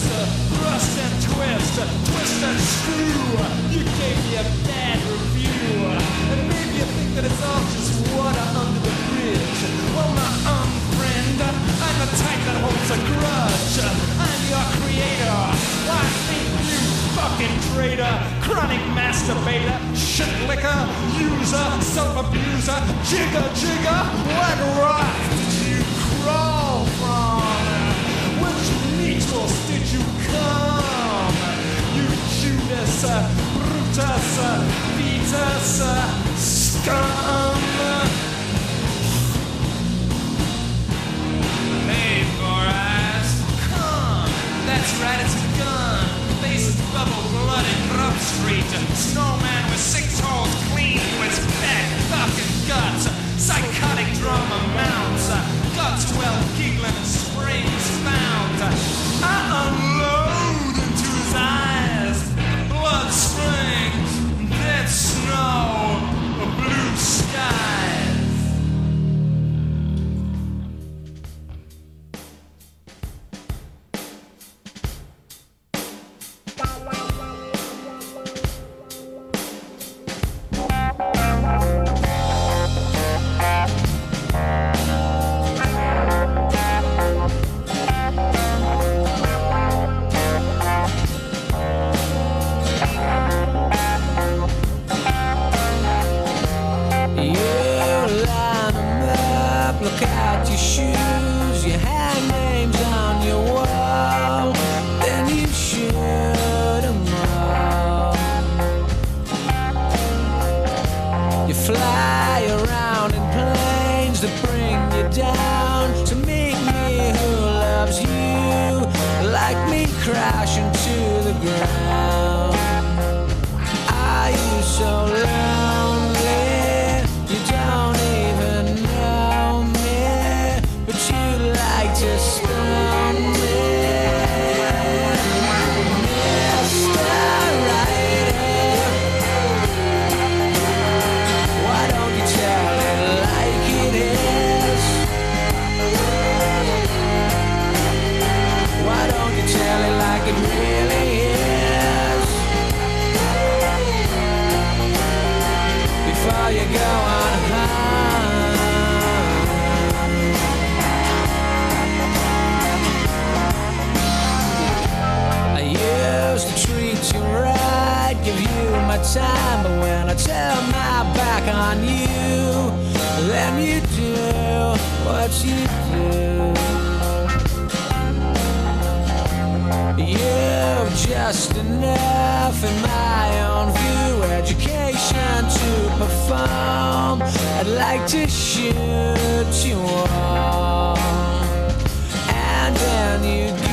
Twist, twist and screw. You gave me a bad review. And maybe you think that it's all just water under the bridge. Well, my um friend, I'm the type that holds a grudge. I'm your creator. Why think you fucking traitor? Chronic masturbator, shit licker, user, self-abuser, jigger jigger. What rock did you crawl from? Which needles did you come? Uh, Brutus, uh, Vetus, uh, scum. Hey, four eyes, come. That's right, it's a gun. Faces bubble blood in Grub Street. Snowman with six holes clean to his back, fucking guts. Psychotic drama mounts. Guts well giggling springs found. I Blood springs, dead snow, blue skies. Fly around in planes that bring you down to meet me who loves you, like me crashing to the ground. Are you so lonely? On you, then you do what you do. You're just enough in my own view. Education to perform. I'd like to shoot you all. And then you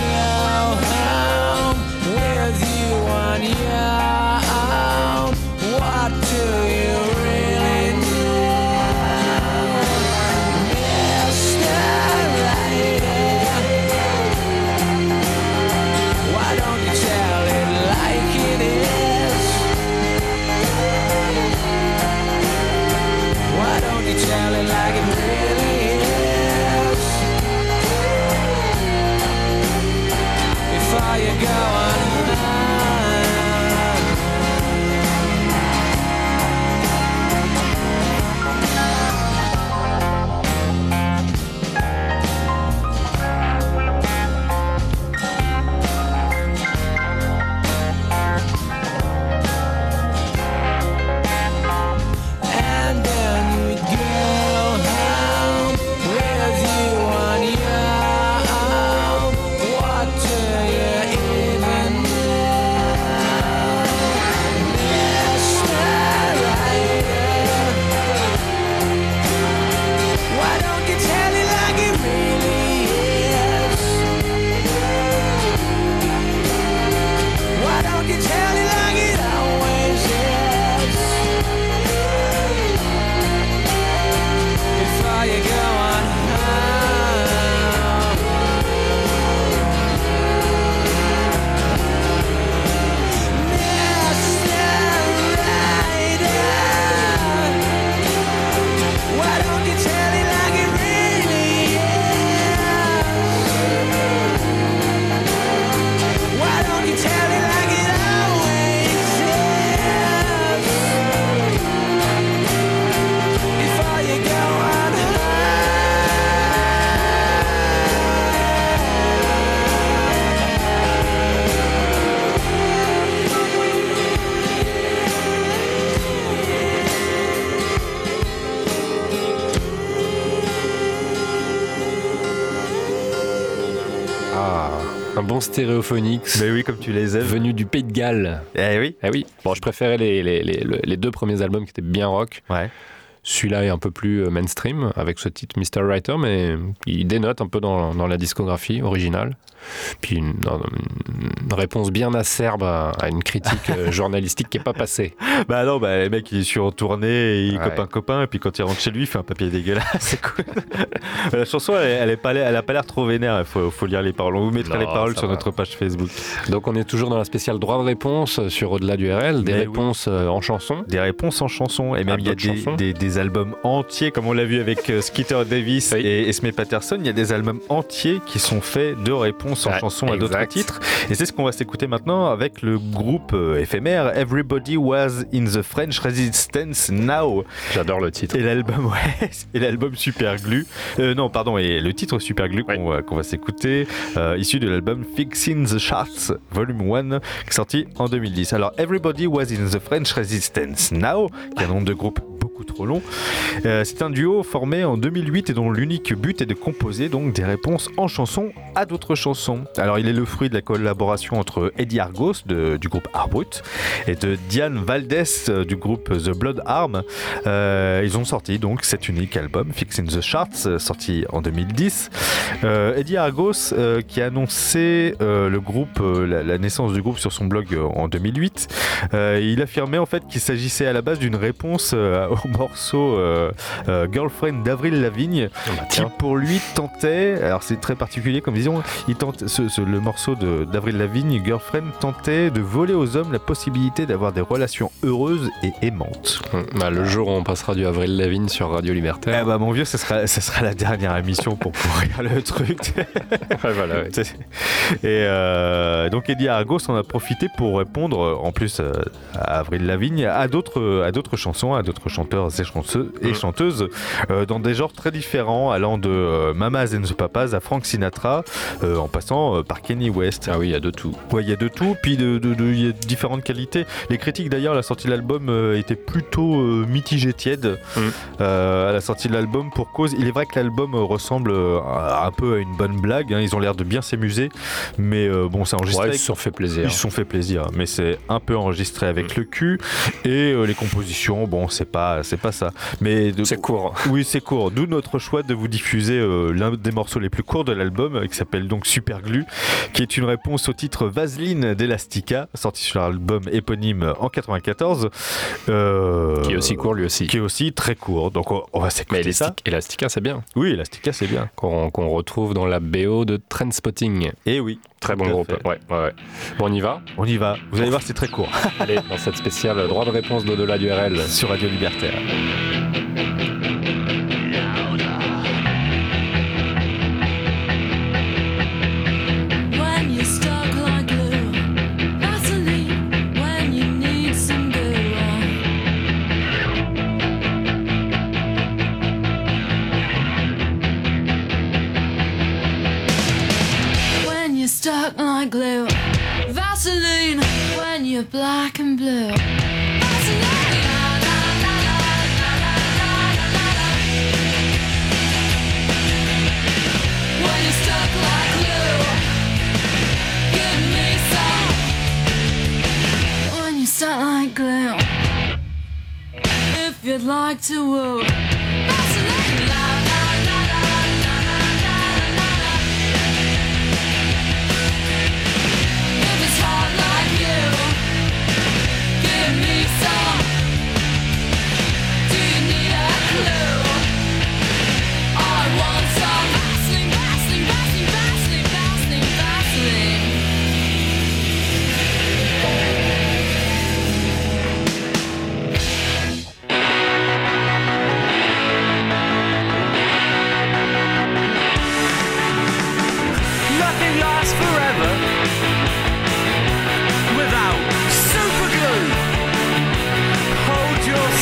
bons stéréophoniques. Mais oui, comme tu les aimes. Venus du Pays de Galles. Eh oui. Eh oui. Bon, je préférais les, les, les, les deux premiers albums qui étaient bien rock. Ouais. Celui-là est un peu plus euh, mainstream avec ce titre Mr. Writer, mais il dénote un peu dans, dans la discographie originale. Puis une, une réponse bien acerbe à, à une critique euh, journalistique qui n'est pas passée. Bah non, bah les mecs ils sont en tournée, Ouais. copain copain, et puis quand il rentre chez lui, il fait un papier dégueulasse. C'est cool. la chanson, elle, est pas, l'air- trop vénère. Il faut, faut lire les paroles. On vous mettra Non, les paroles sur va. notre page Facebook. Donc on est toujours dans la spéciale droit de réponse sur Au-delà du RL, des Mais réponses euh, en chanson. Des réponses en chansons, et même il y a des, chansons. des- des albums entiers, comme on l'a vu avec euh, Skeeter Davis et Esme Patterson. Il y a des albums entiers qui sont faits de réponses en chansons à d'autres titres. Et c'est ce qu'on va s'écouter maintenant avec le groupe euh, éphémère Everybody Was in the French Resistance Now. J'adore le titre. Et l'album, ouais, et l'album Super Glue. Euh, non, pardon, et le titre Super Glue qu'on va, s'écouter, euh, issu de l'album Fixing the Charts Volume 1, qui est sorti en 2010. Alors, Everybody Was in the French Resistance Now, qui est un nom de groupe beaucoup trop long. Euh, c'est un duo formé en 2008 et dont l'unique but est de composer donc des réponses en chansons à d'autres chansons. Alors, il est le fruit de la collaboration entre Eddie Argos du groupe Arbrut et de Diane Valdez euh, du groupe The Blood Arm. Euh, ils ont sorti donc cet unique album, Fixing the Charts, sorti en 2010. Euh, Eddie Argos, qui a annoncé le groupe, la, la naissance du groupe sur son blog en 2008, euh, il affirmait en fait qu'il s'agissait à la base d'une réponse au morceau euh, euh, Girlfriend d'Avril Lavigne, qui pour lui tentait, alors c'est très particulier comme vision, il tente, ce, ce- le morceau de- d'Avril Lavigne, Girlfriend, tentait de voler aux hommes la possibilité d'avoir des relations heureuses et aimantes. Bah, le jour où on passera du Avril Lavigne sur Radio Libertaire. Eh bah mon vieux, ce sera, ce sera la dernière émission pour pourrir le truc. voilà, ouais. Et euh, donc Eddie Argos en a profité pour répondre, en plus à Avril Lavigne, à d'autres, à d'autres chansons, à d'autres chanteurs et et Mm. chanteuses euh, dans des genres très différents, allant de euh, Mamas and the Papas à Frank Sinatra, euh, en passant euh, par Kenny West. Ah oui, il y a de tout. Ouais, il y a de tout, puis de, de- de- il y a différentes qualités. Les critiques d'ailleurs, à la sortie de l'album étaient plutôt mitigées tièdes Mm. euh, à la sortie de l'album pour cause. Il est vrai que l'album ressemble à- un peu à une bonne blague. hein. Ils ont l'air de bien s'amuser, mais bon, c'est enregistré. Ouais, ils se sont fait plaisir. Ils se sont fait plaisir, mais c'est un peu enregistré avec le cul et les compositions. Bon, c'est pas, c'est pas ça. Mais C'est court. oui, c'est court. D'où notre choix de vous diffuser euh, l'un des morceaux les plus courts de l'album, euh, qui s'appelle donc Super Glue, qui est une réponse au titre Vaseline d'Elastica, sorti sur l'album éponyme en 94. euh, Qui est aussi court lui aussi. Qui est aussi très court. Donc on, on va Mais s'écouter ça. Elastic- Elastica, c'est bien. Oui, Elastica, c'est bien. Qu'on retrouve dans la BO de Trendspotting. Et oui. Très bon groupe. Ouais, ouais, ouais. Bon, on y va On y va. Vous allez voir, c'est très court. Allez, dans cette spéciale droit de réponse d'au-delà du RL. Sur Radio Libertaire. Like glue, Vaseline. When you're black and blue. When you're stuck like glue, give me some. When you're stuck like glue, if you'd like to woo.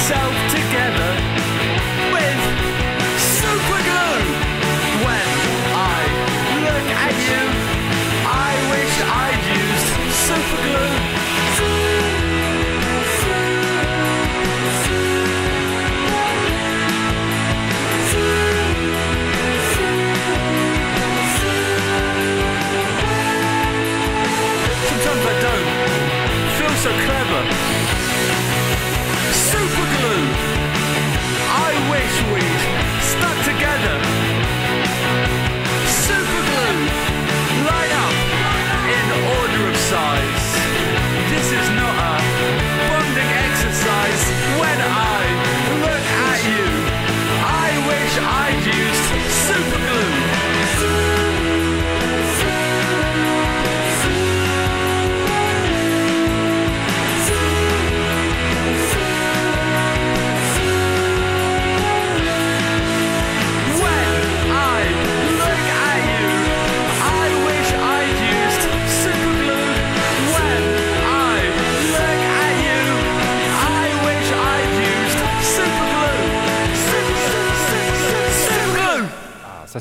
so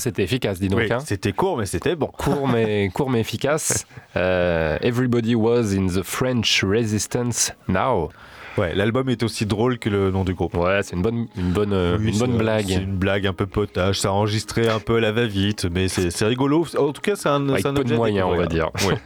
c'était efficace, dis donc. Oui, hein. c'était court, mais c'était bon. Court mais, court mais efficace. Euh, Everybody was in the French Resistance now. Ouais, l'album est aussi drôle que le nom du groupe. Ouais, c'est une bonne, une bonne, euh, Oui, une bonne blague. C'est une blague un peu potage, ça a enregistré un peu à la va-vite, mais c'est rigolo. En tout cas, c'est un, Avec c'est un peu de objet moyens, on va dire. Oui.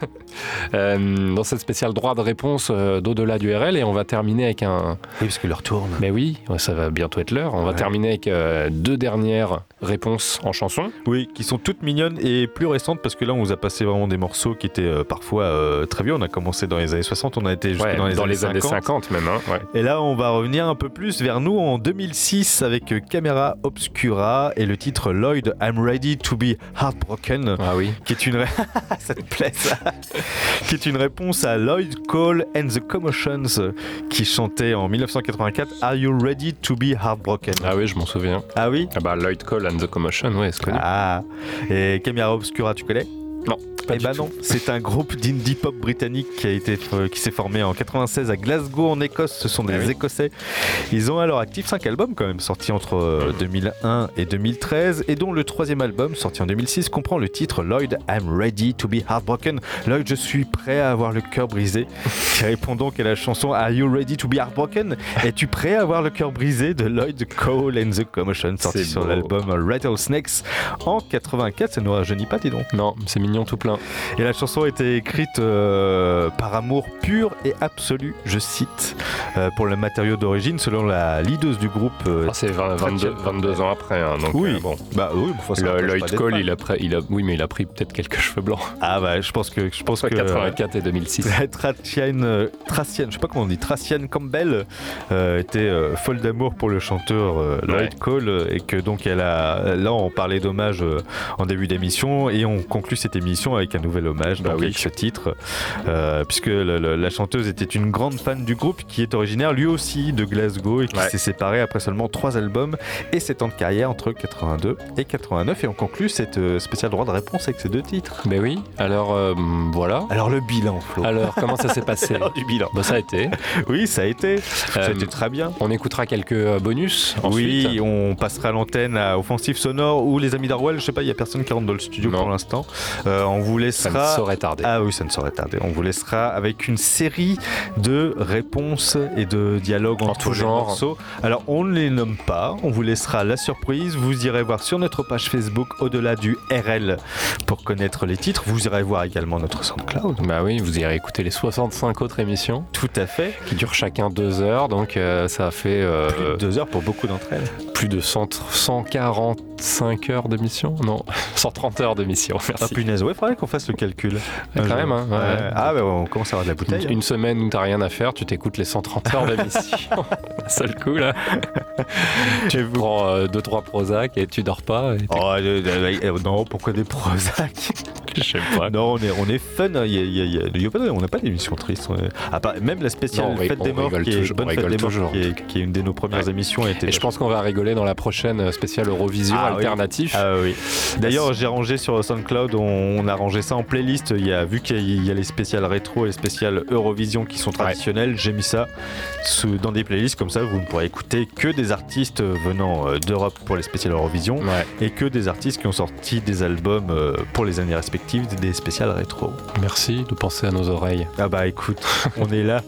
Euh, dans cette spéciale droit de réponse euh, d'au-delà du RL, et on va terminer avec un. Oui, parce que l'heure tourne. Mais oui, ça va bientôt être l'heure. On va terminer avec euh, deux dernières réponses en chanson. Oui, qui sont toutes mignonnes et plus récentes parce que là, on vous a passé vraiment des morceaux qui étaient euh, parfois euh, très vieux. On a commencé dans les années 60, on a été jusque Ouais, dans les, années, 50. 50 même. hein, ouais. Et là, on va revenir un peu plus vers nous en 2006 avec Camera Obscura et le titre Lloyd, I'm Ready to Be Heartbroken. Ah oui. Qui est une, ré- ça te plaît ça Qui est une réponse à Lloyd Cole and the Commotions qui chantait en 1984 Are You Ready to Be Heartbroken? Ah oui, je m'en souviens. Ah oui? Ah bah Lloyd Cole and the Commotion, ouais, c'est connu. Ah Et Camera Obscura, tu connais? Non, pas eh ben non, c'est un groupe d'indie pop britannique qui a été euh, qui s'est formé en 96 à Glasgow en Écosse. Ce sont des Ah oui. Écossais. Ils ont à leur actif 5 albums quand même sortis entre euh, 2001 et 2013 et dont le troisième album sorti en 2006 comprend le titre Lloyd I'm Ready to Be Heartbroken. Lloyd, je suis prêt à avoir le cœur brisé. qui répond donc à la chanson Are You Ready to Be Heartbroken? Es-tu prêt à avoir le cœur brisé? de Lloyd Cole and the Commotion sorti sur l'album Rattlesnakes en 84. Ça nous rajeunit pas, dis donc. Non, c'est mignon tout plein. Et la chanson a été écrite euh, par amour pur et absolu, je cite, euh, pour le matériau d'origine, selon la leaduse du groupe. euh, Ah, c'est 20 22, 22 ans après. hein, donc, Oui. bon. bah oui, Le- Lloyd Cole, il a, pris- il a, oui, mais il a pris peut-être quelques cheveux blancs. Ah bah je pense que je pense que 84 et 2006. Tracian, Tracian, je sais pas comment on dit, Tracian Campbell était folle d'amour pour le chanteur Lloyd Ouais. Cole et que donc elle a là on parlait d'hommage en début d'émission et on conclut cette émission avec un nouvel hommage Bah donc oui. avec ce titre euh, puisque le- le- la chanteuse était une grande fan du groupe qui est originaire lui aussi de Glasgow et qui Ouais. s'est séparé après seulement trois albums et 7 ans de carrière entre 82 et 89 et on conclut cette euh, spéciale droit de réponse avec ces deux titres. Ben oui, alors euh, voilà. Alors le bilan Flo. Alors, comment ça s'est passé Alors, du bilan. Bah, Ça a été. Oui, ça a été. ça a été très bien. On écoutera quelques bonus ensuite. Oui, on passera l'antenne à Offensive Sonore ou les amis d'Arwell. Je sais pas, il y a personne qui rentre dans le studio Non. pour l'instant. Euh, on vous Ça laissera. ne saurait tarder. Ah oui, ça ne saurait tarder. On vous laissera avec une série de réponses et de dialogues En entre tout les genre. morceaux. Alors, on ne les nomme pas. On vous laissera la surprise. Vous irez voir sur notre page Facebook au-delà du RL pour connaître les titres. Vous irez voir également notre SoundCloud. Bah oui, vous irez écouter les 65 autres émissions Tout à fait. qui durent chacun deux heures, donc euh, ça fait euh, Plus de deux heures pour beaucoup d'entre elles. plus de 100 145 heures d'émission Non, 130 heures d'émission, Ah merci. punaise, ouais, faudrait qu'on fasse le calcul. Quand Un même, hein, ouais. Ah bah on commence à avoir de la bouteille. Une, une semaine où t'as rien à faire, tu t'écoutes les 130 heures d'émission. Seul coup là. tu prends 2-3 Prozac et tu dors pas. et Oh, euh, euh, euh, non, pourquoi des Prozac? Je sais pas. Non, on est, on est fun, hein, il y a- il y a- il y pas on n'a pas d'émission triste. à part- même la spéciale Non, Fête on des Morts, qui est, toujours- bonne on Fête des Morts, toujours. qui est, qui est une de nos premières Ouais. émissions. a été Et je pense qu'on va rigoler dans la prochaine euh, spéciale Eurovision Ah oui. alternatif. Ah oui. D'ailleurs, j'ai rangé sur SoundCloud, on, on a rangé ça en playlist. Il y a, vu qu'il y a- il y a les spéciales rétro et les spéciales Eurovision qui sont traditionnelles, j'ai mis ça sous- dans des playlists comme ça. Vous ne pourrez écouter que des artistes venant euh, d'Europe pour les spéciales Eurovision Ouais. et que des artistes qui ont sorti des albums euh, pour les années respectives, des spéciales rétro. Merci de penser à nos oreilles. Ah bah écoute, on est là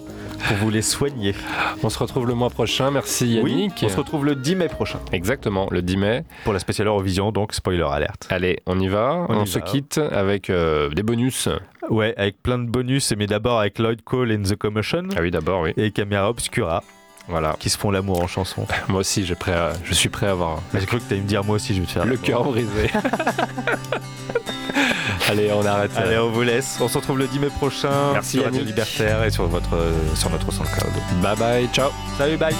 pour vous les soigner. On se retrouve le mois prochain. Merci Oui, Yannick. on se retrouve le 10 mai prochain Exactement, le 10 mai. pour la spéciale Eurovision, donc spoiler alerte. Allez, on y va. On On, y se va. quitte avec euh, des bonus. Ouais, avec plein de bonus, mais d'abord avec Lloyd Cole and the Commotion Ah oui, d'abord, oui. et Camera Obscura Voilà. qui se font l'amour en chanson. Moi aussi, j'ai prêt à- je suis prêt à avoir J'ai cru que t'allais me dire moi aussi je vais te faire le cœur brisé. Allez, on arrête. Allez, on vous laisse. On se retrouve le 10 mai prochain Merci, sur Radio. Libertaire et sur, votre, euh, sur notre SoundCloud. Bye bye, ciao. Salut, bye.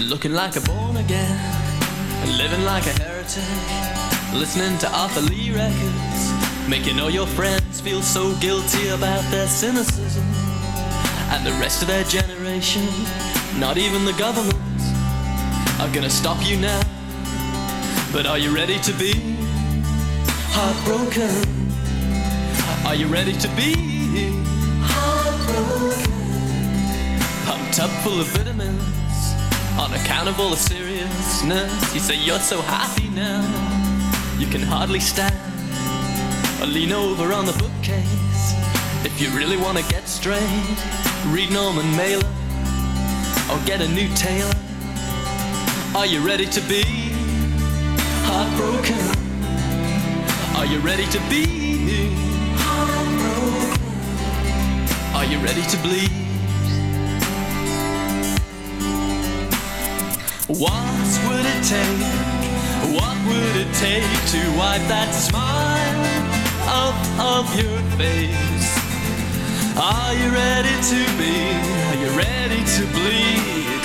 Looking like a born again, living like a heretic, listening to Arthur Lee records, making all your friends feel so guilty about their cynicism. And the rest of their generation, not even the government, are gonna stop you now. But are you ready to be heartbroken? Are you ready to be heartbroken? Pumped up full of vitamins on account of all the seriousness. You say you're so happy now, you can hardly stand or lean over on the bookcase. If you really want to get straight, read Norman Mailer or get a new tailor. Are you ready to be heartbroken? Are you ready to be heartbroken? Are you ready to bleed? What would it take? What would it take to wipe that smile off of your face? Are you ready to be? Are you ready to bleed?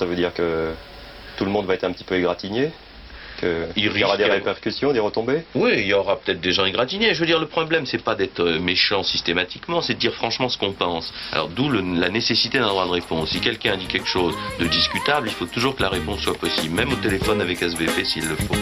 ça veut dire que tout le monde va être un petit peu égratigné il, y aura des répercussions, des retombées Oui, il y aura peut-être des gens égratignés. Je veux dire, le problème, c'est pas d'être méchant systématiquement, c'est de dire franchement ce qu'on pense. Alors, d'où la nécessité d'un droit de réponse. Si quelqu'un dit quelque chose de discutable, il faut toujours que la réponse soit possible, même au téléphone avec SVP s'il le faut.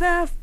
With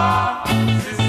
toi.